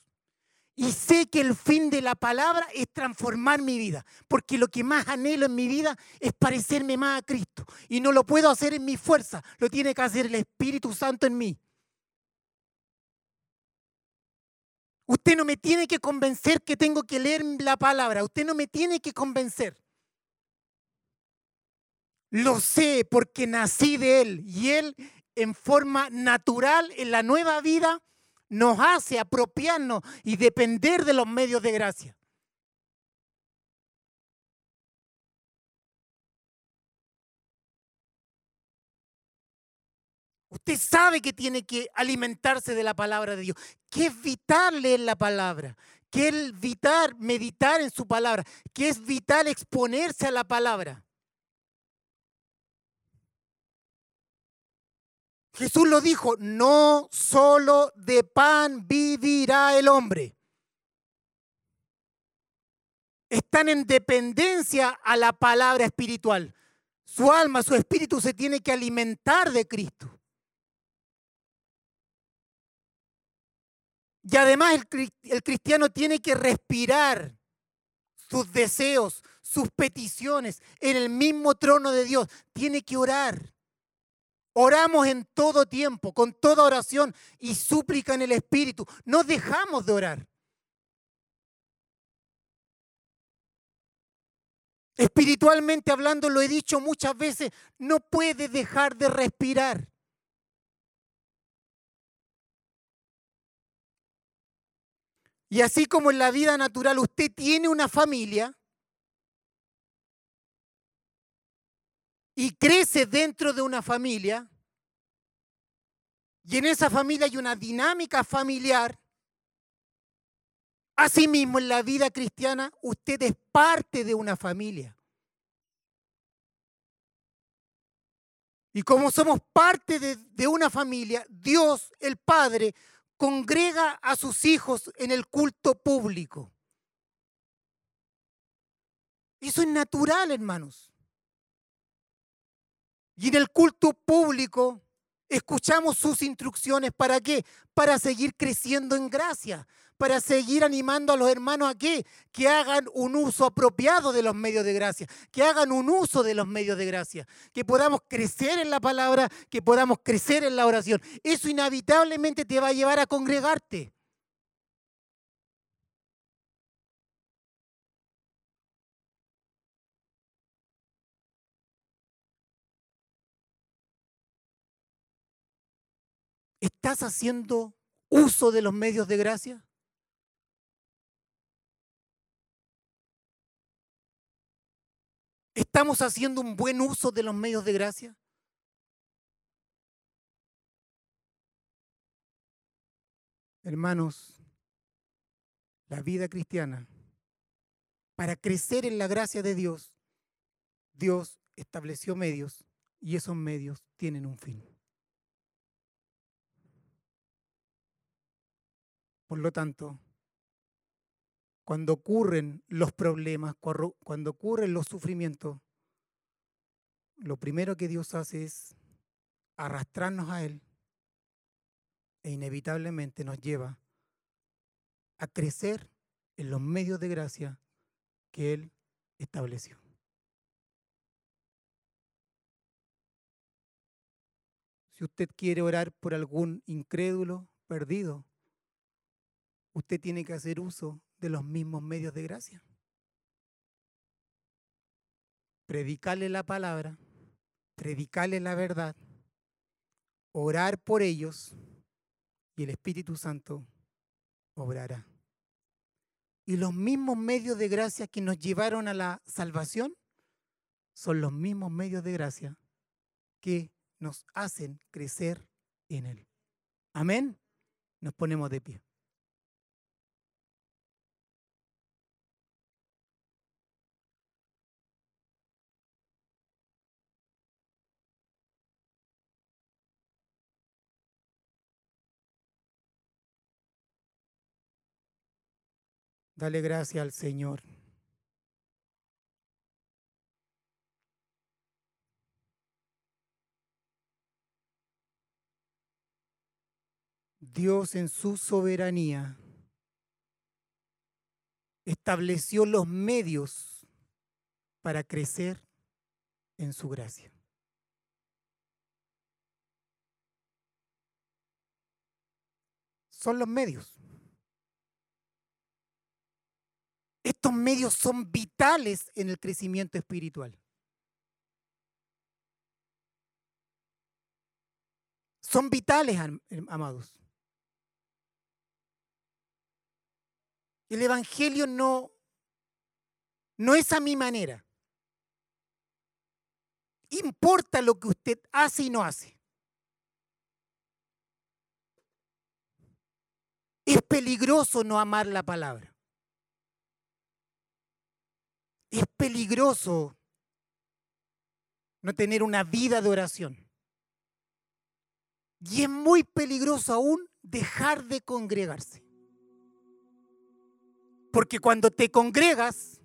Y sé que el fin de la palabra es transformar mi vida, porque lo que más anhelo en mi vida es parecerme más a Cristo. Y no lo puedo hacer en mi fuerza, lo tiene que hacer el Espíritu Santo en mí. Usted no me tiene que convencer que tengo que leer la palabra, usted no me tiene que convencer. Lo sé porque nací de Él y Él en forma natural en la nueva vida nos hace apropiarnos y depender de los medios de gracia. Usted sabe que tiene que alimentarse de la palabra de Dios, que es vital leer la palabra, que es vital meditar en su palabra, que es vital exponerse a la palabra. Jesús lo dijo, no solo de pan vivirá el hombre. Están en dependencia a la palabra espiritual. Su alma, su espíritu se tiene que alimentar de Cristo. Y además el, el cristiano tiene que respirar sus deseos, sus peticiones en el mismo trono de Dios. Tiene que orar. Oramos en todo tiempo, con toda oración y súplica en el Espíritu. No dejamos de orar. Espiritualmente hablando, lo he dicho muchas veces, no puede dejar de respirar. Y así como en la vida natural usted tiene una familia, y crece dentro de una familia, y en esa familia hay una dinámica familiar, asimismo en la vida cristiana usted es parte de una familia. Y como somos parte de, de, una familia, Dios, el Padre, congrega a sus hijos en el culto público. Eso es natural, hermanos. Y en el culto público escuchamos sus instrucciones. ¿Para qué? Para seguir creciendo en gracia, para seguir animando a los hermanos a? Que hagan un uso apropiado de los medios de gracia, que hagan un uso de los medios de gracia, que podamos crecer en la palabra, que podamos crecer en la oración. Eso inevitablemente te va a llevar a congregarte. ¿Estás haciendo uso de los medios de gracia? ¿Estamos haciendo un buen uso de los medios de gracia? Hermanos, la vida cristiana, para crecer en la gracia de Dios, Dios estableció medios y esos medios tienen un fin. Por lo tanto, cuando ocurren los problemas, cuando ocurren los sufrimientos, lo primero que Dios hace es arrastrarnos a Él e inevitablemente nos lleva a crecer en los medios de gracia que Él estableció. Si usted quiere orar por algún incrédulo perdido, usted tiene que hacer uso de los mismos medios de gracia. Predicarle la palabra, predicarle la verdad, orar por ellos y el Espíritu Santo obrará. Y los mismos medios de gracia que nos llevaron a la salvación son los mismos medios de gracia que nos hacen crecer en Él. Amén. Nos ponemos de pie. Dale gracias al Señor. Dios en su soberanía estableció los medios para crecer en su gracia. Son los medios. Estos medios son vitales en el crecimiento espiritual. Son vitales, amados. El Evangelio no, no es a mi manera. Importa lo que usted hace y no hace. Es peligroso no amar la palabra. Es peligroso no tener una vida de oración. Y es muy peligroso aún dejar de congregarse. Porque cuando te congregas,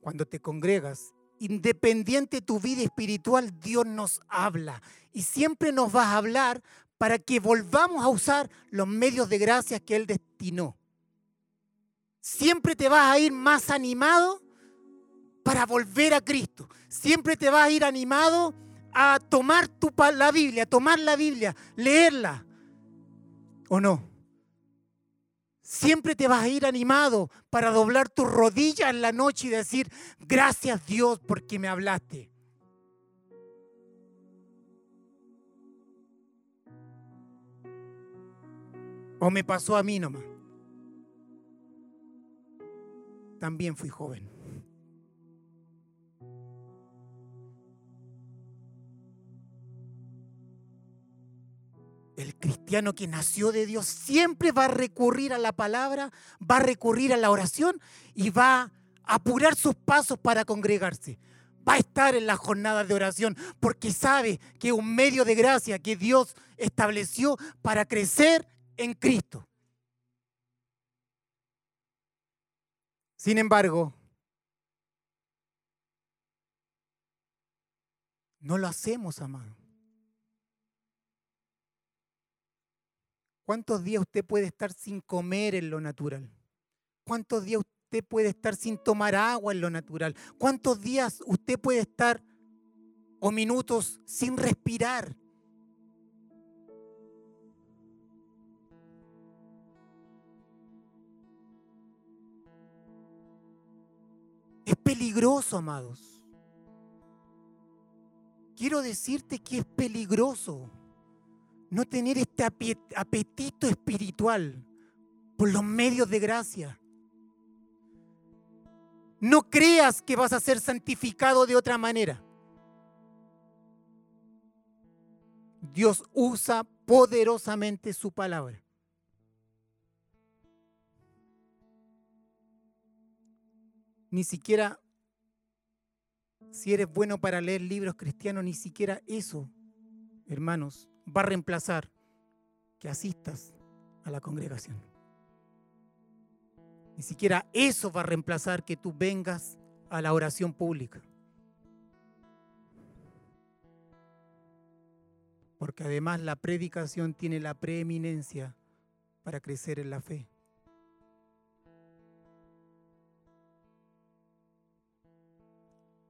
cuando te congregas, independiente de tu vida espiritual, Dios nos habla. Y siempre nos va a hablar para que volvamos a usar los medios de gracia que Él destinó. Siempre te vas a ir más animado para volver a Cristo. Siempre te vas a ir animado a tomar tu, la Biblia, tomar la Biblia, leerla. ¿O no? Siempre te vas a ir animado para doblar tus rodillas en la noche y decir, gracias Dios porque me hablaste. O me pasó a mí nomás. También fui joven. El cristiano que nació de Dios siempre va a recurrir a la palabra, va a recurrir a la oración y va a apurar sus pasos para congregarse. Va a estar en la jornada de oración porque sabe que es un medio de gracia que Dios estableció para crecer en Cristo. Sin embargo, no lo hacemos, amado. ¿Cuántos días usted puede estar sin comer en lo natural? ¿Cuántos días usted puede estar sin tomar agua en lo natural? ¿Cuántos días usted puede estar o minutos sin respirar? Es peligroso, amados. Quiero decirte que es peligroso no tener este apetito espiritual por los medios de gracia. No creas que vas a ser santificado de otra manera. Dios usa poderosamente su palabra. Ni siquiera, si eres bueno para leer libros cristianos, ni siquiera eso, hermanos, va a reemplazar que asistas a la congregación. Ni siquiera eso va a reemplazar que tú vengas a la oración pública. Porque además la predicación tiene la preeminencia para crecer en la fe.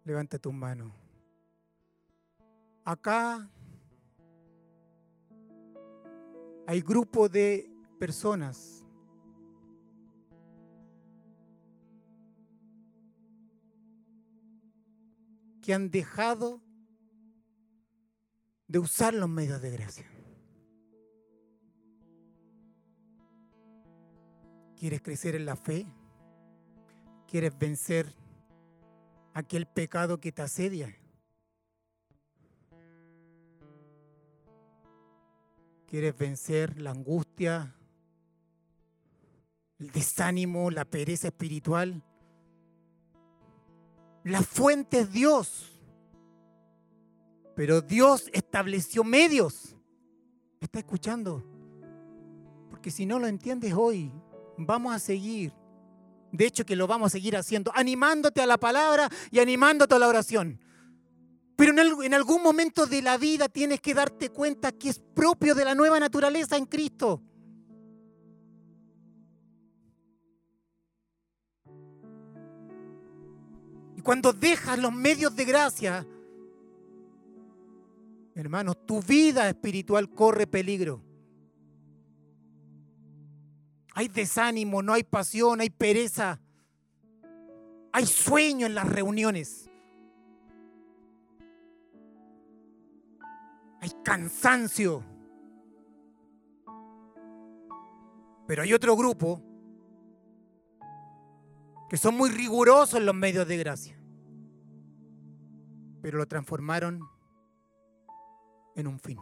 Levanta tu mano. Acá hay grupo de personas que han dejado de usar los medios de gracia. ¿Quieres crecer en la fe? ¿Quieres vencer aquel pecado que te asedia. ¿Quieres vencer la angustia, el desánimo, la pereza espiritual? La fuente es Dios. Pero Dios estableció medios. ¿Me está escuchando? Porque si no lo entiendes hoy, vamos a seguir. De hecho, que lo vamos a seguir haciendo, animándote a la palabra y animándote a la oración. Pero en, algún momento de la vida tienes que darte cuenta que es propio de la nueva naturaleza en Cristo. Y cuando dejas los medios de gracia, hermanos, tu vida espiritual corre peligro. Hay desánimo, no hay pasión, hay pereza. Hay sueño en las reuniones. Hay cansancio. Pero hay otro grupo que son muy rigurosos en los medios de gracia. Pero lo transformaron en un fin.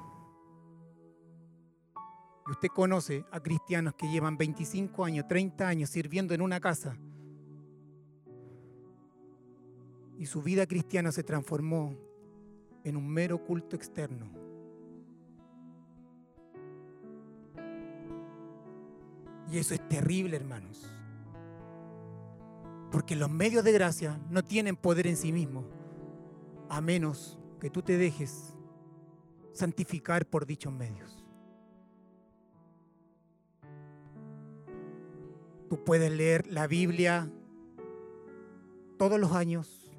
Y usted conoce a cristianos que llevan 25 años, 30 años sirviendo en una casa. Y su vida cristiana se transformó en un mero culto externo. Y eso es terrible, hermanos. Porque los medios de gracia no tienen poder en sí mismos, a menos que tú te dejes santificar por dichos medios. Tú puedes leer la Biblia todos los años,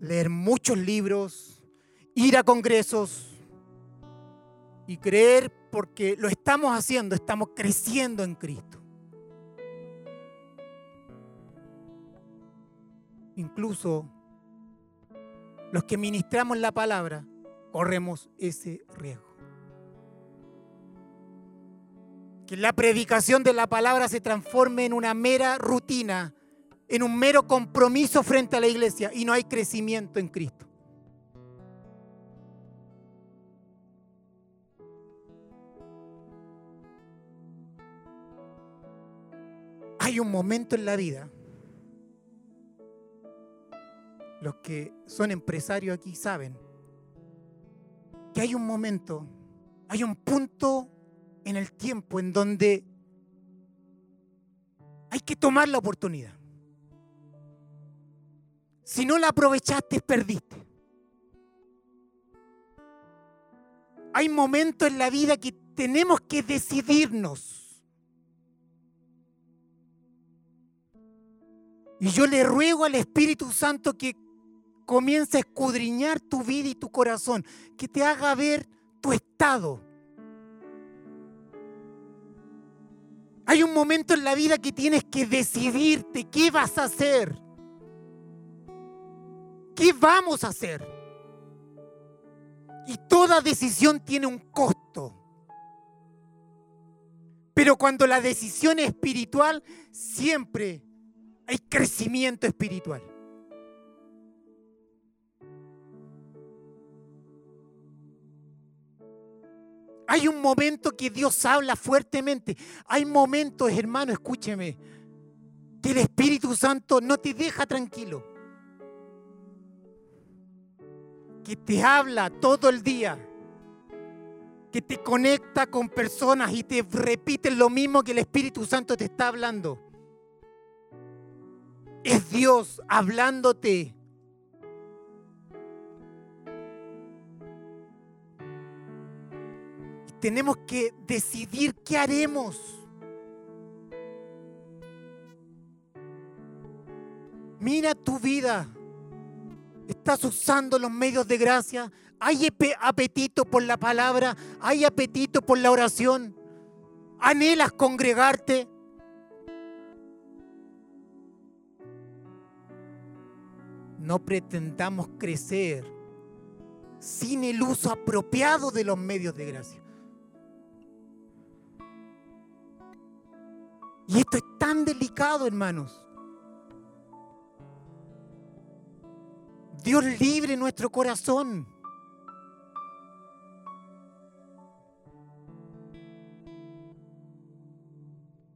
leer muchos libros, ir a congresos y creer porque lo estamos haciendo, estamos creciendo en Cristo. Incluso los que ministramos la palabra corremos ese riesgo. Que la predicación de la palabra se transforme en una mera rutina, en un mero compromiso frente a la iglesia y no hay crecimiento en Cristo. Hay un momento en la vida, los que son empresarios aquí saben, que hay un momento, hay un punto en el tiempo en donde hay que tomar la oportunidad. Si no la aprovechaste, perdiste. Hay momentos en la vida que tenemos que decidirnos. Y yo le ruego al Espíritu Santo que comience a escudriñar tu vida y tu corazón, que te haga ver tu estado Hay un momento en la vida que tienes que decidirte qué vas a hacer. ¿Qué vamos a hacer? Y toda decisión tiene un costo. Pero cuando la decisión es espiritual, siempre hay crecimiento espiritual. Hay un momento que Dios habla fuertemente. Hay momentos, hermano, escúcheme, que el Espíritu Santo no te deja tranquilo. Que te habla todo el día. Que te conecta con personas y te repite lo mismo que el Espíritu Santo te está hablando. Es Dios hablándote tenemos que decidir qué haremos. Mira tu vida. ¿Estás usando los medios de gracia? ¿Hay apetito por la palabra? ¿Hay apetito por la oración? ¿Anhelas congregarte? No pretendamos crecer sin el uso apropiado de los medios de gracia. Y esto es tan delicado, hermanos. Dios libre nuestro corazón.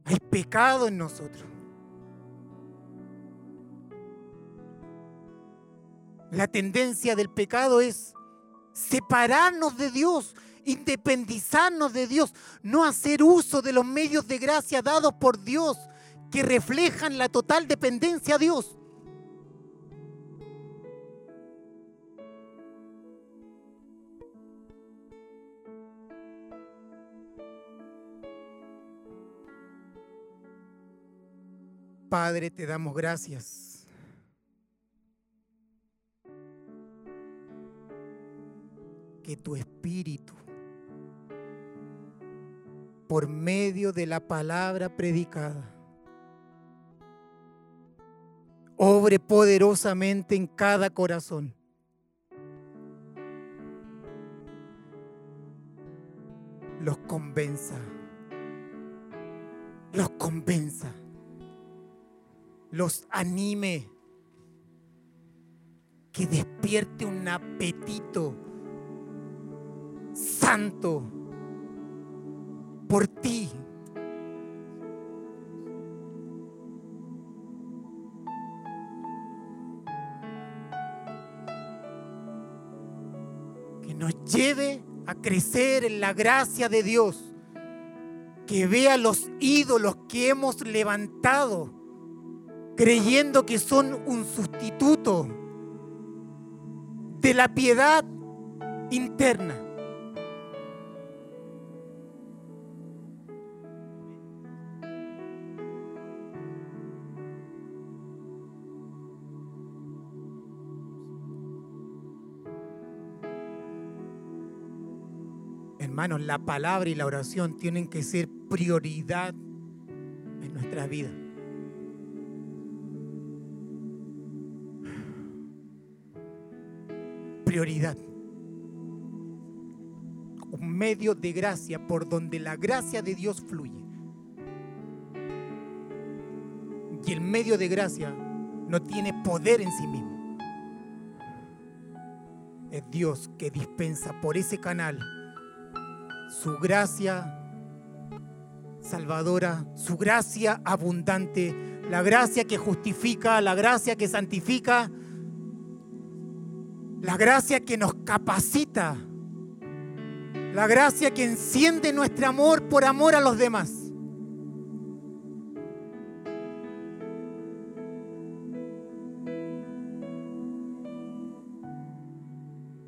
Hay pecado en nosotros. La tendencia del pecado es separarnos de Dios, independizarnos de Dios, no hacer uso de los medios de gracia dados por Dios que reflejan la total dependencia a Dios. Padre, te damos gracias. Que tu espíritu, por medio de la palabra predicada, obre poderosamente en cada corazón. Los convenza. Los convenza los anime, que despierte un apetito santo Que nos lleve a crecer en la gracia de Dios. Que vea los ídolos que hemos levantado creyendo que son un sustituto de la piedad interna. Hermanos, la palabra y la oración tienen que ser prioridad en nuestra vida. prioridad. Un medio de gracia por donde la gracia de Dios fluye. Y el medio de gracia no tiene poder en sí mismo. Es Dios que dispensa por ese canal su gracia salvadora, su gracia abundante, la gracia que justifica, la gracia que santifica, la gracia que nos capacita. La gracia que enciende nuestro amor por amor a los demás.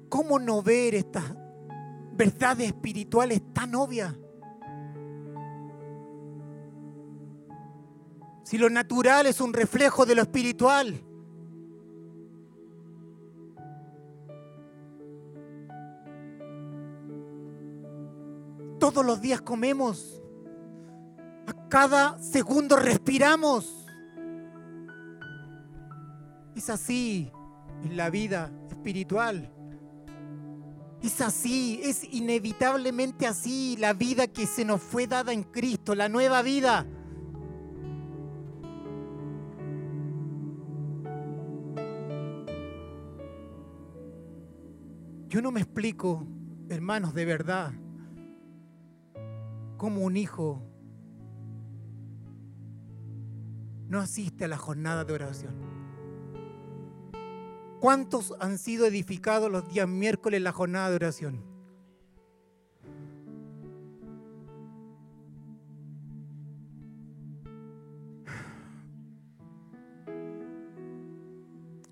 ¿Cómo no ver estas verdades espirituales tan obvias? Si lo natural es un reflejo de lo espiritual. Todos los días comemos. A cada segundo respiramos. Es así en la vida espiritual. Es así, es inevitablemente así la vida que se nos fue dada en Cristo, la nueva vida. Yo no me explico, hermanos, de verdad, como un hijo no asiste a la jornada de oración? ¿Cuántos han sido edificados los días miércoles en la jornada de oración?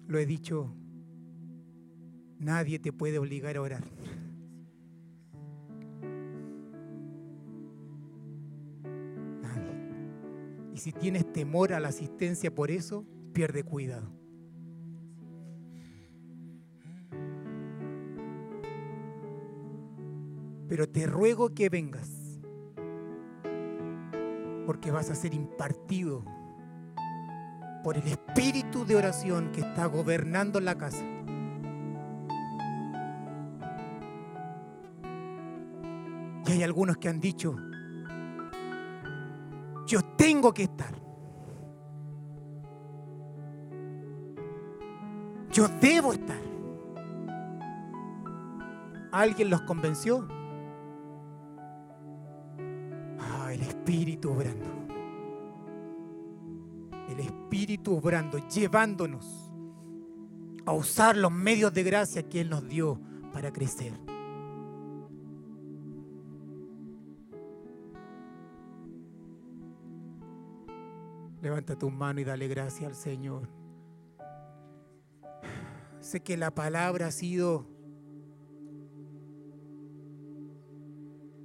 Lo he dicho, nadie te puede obligar a orar. Y si tienes temor a la asistencia por eso, pierde cuidado. Pero te ruego que vengas, porque vas a ser impartido por el espíritu de oración que está gobernando la casa. Y hay algunos que han dicho, yo tengo que estar. Yo debo estar. ¿Alguien los convenció? Espíritu obrando. El Espíritu obrando, llevándonos a usar los medios de gracia que Él nos dio para crecer. Levanta tu mano y dale gracias al Señor. Sé que la palabra ha sido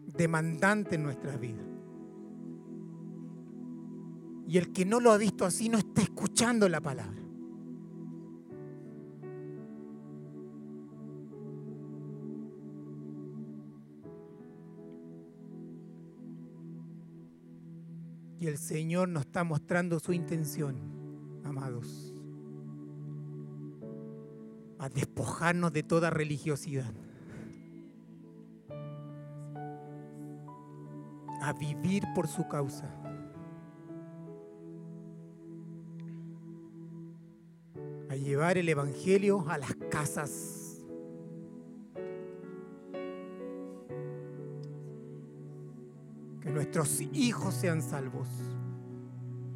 demandante en nuestras vidas. Y el que no lo ha visto así no está escuchando la palabra. Y el Señor nos está mostrando su intención, amados, a despojarnos de toda religiosidad, a vivir por su causa. Llevar el Evangelio a las casas. Que nuestros hijos sean salvos.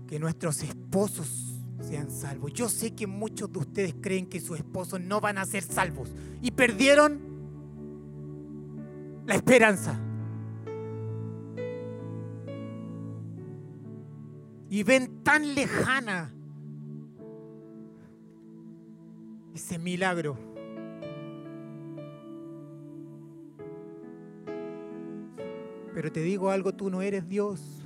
Que nuestros esposos sean salvos. Yo sé que muchos de ustedes creen que sus esposos no van a ser salvos y perdieron la esperanza. Y ven tan lejana ese milagro. Pero te digo algo, tú no eres Dios.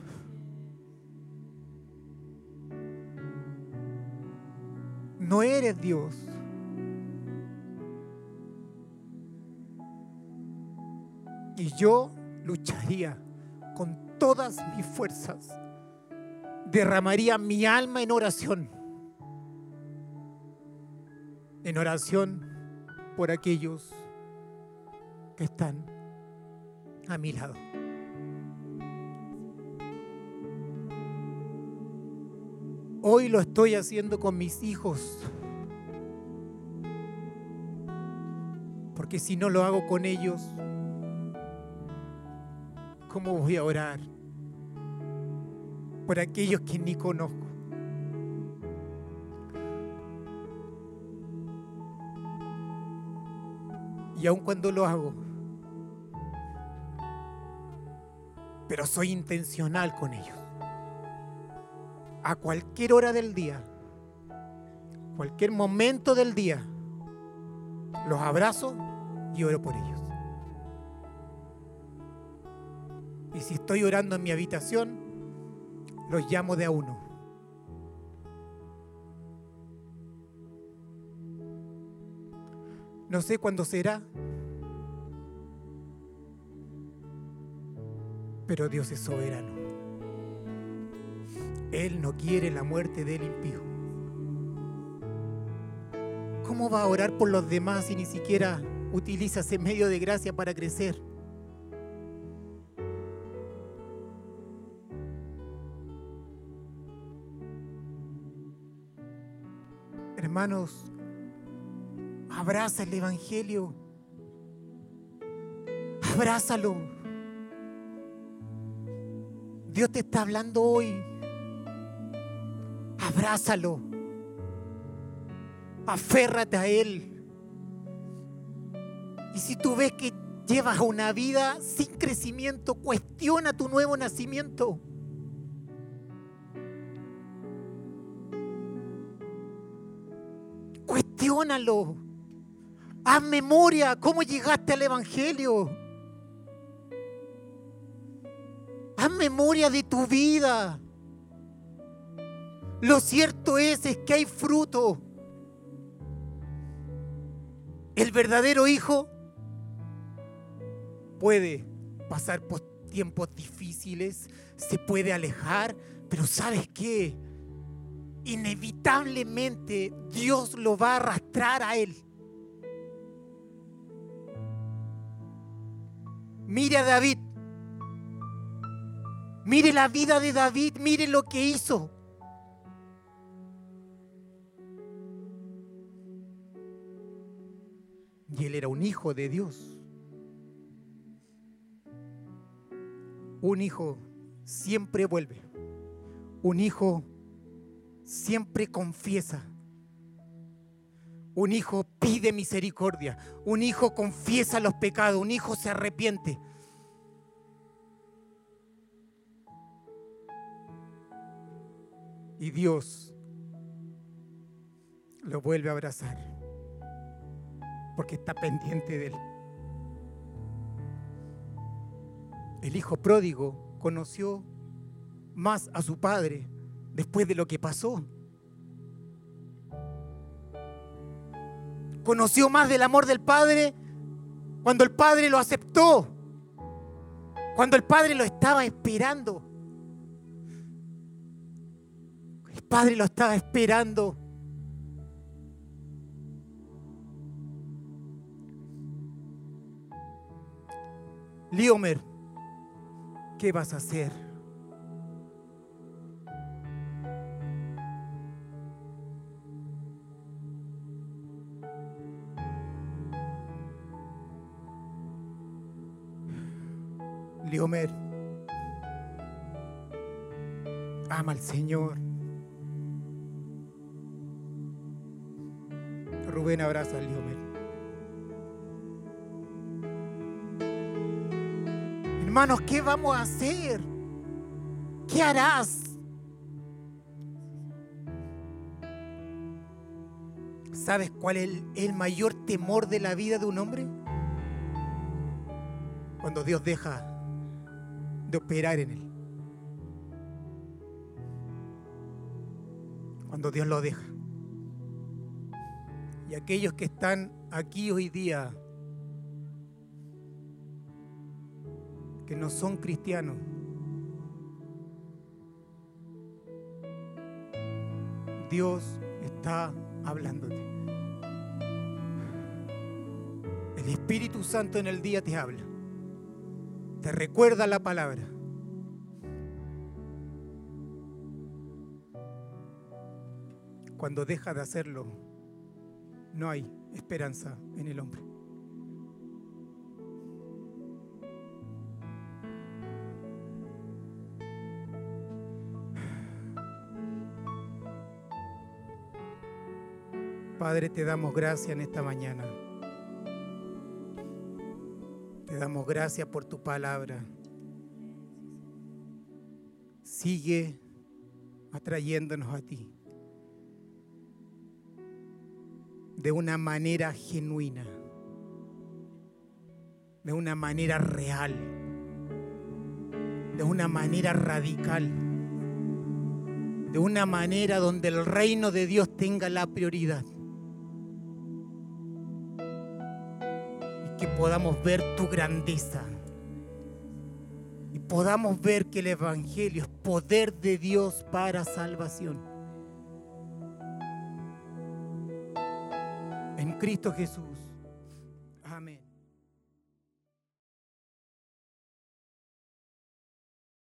No eres Dios. Y yo lucharía con todas mis fuerzas. Derramaría mi alma en oración en oración por aquellos que están a mi lado. Hoy lo estoy haciendo con mis hijos. Porque si no lo hago con ellos, ¿cómo voy a orar por aquellos que ni conozco? Y aun cuando lo hago, pero soy intencional con ellos. A cualquier hora del día, cualquier momento del día, los abrazo y oro por ellos. Y si estoy orando en mi habitación, los llamo de a uno. No sé cuándo será, pero Dios es soberano. Él no quiere la muerte del impío. ¿Cómo va a orar por los demás si ni siquiera utiliza ese medio de gracia para crecer? Hermanos, Abraza el Evangelio. Abrázalo. Dios te está hablando hoy. Abrázalo. Aférrate a Él. Y si tú ves que llevas una vida sin crecimiento, cuestiona tu nuevo nacimiento. Cuestiónalo. Haz memoria cómo llegaste al Evangelio. Haz memoria de tu vida. Lo cierto es, es que hay fruto. El verdadero hijo puede pasar por tiempos difíciles, se puede alejar, pero ¿sabes qué? Inevitablemente Dios lo va a arrastrar a él. Mire a David. Mire la vida de David, mire lo que hizo. Y él era un hijo de Dios. Un hijo siempre vuelve. Un hijo siempre confiesa. Un hijo pide misericordia. Un hijo confiesa los pecados. Un hijo se arrepiente. Y Dios lo vuelve a abrazar. Porque está pendiente de él. El hijo pródigo conoció más a su padre después de lo que pasó. Conoció más del amor del padre cuando el padre lo aceptó, cuando el padre lo estaba esperando. El padre lo estaba esperando. Liomer, ¿qué vas a hacer? Liomer, ama al Señor. Rubén abraza a Liomer. Hermanos, ¿qué vamos a hacer? ¿Qué harás? ¿Sabes cuál es el, mayor temor de la vida de un hombre? Cuando Dios deja de operar en él. Cuando Dios lo deja. Y aquellos que están aquí hoy día, que no son cristianos, Dios está hablándote. El Espíritu Santo en el día te habla te recuerda la palabra. Cuando deja de hacerlo, no hay esperanza en el hombre. Padre, te damos gracias en esta mañana damos gracias por tu palabra. Sigue atrayéndonos a ti de una manera genuina, de una manera real, de una manera radical, de una manera donde el reino de Dios tenga la prioridad. Podamos ver tu grandeza y podamos ver que el Evangelio es poder de Dios para salvación. En Cristo Jesús.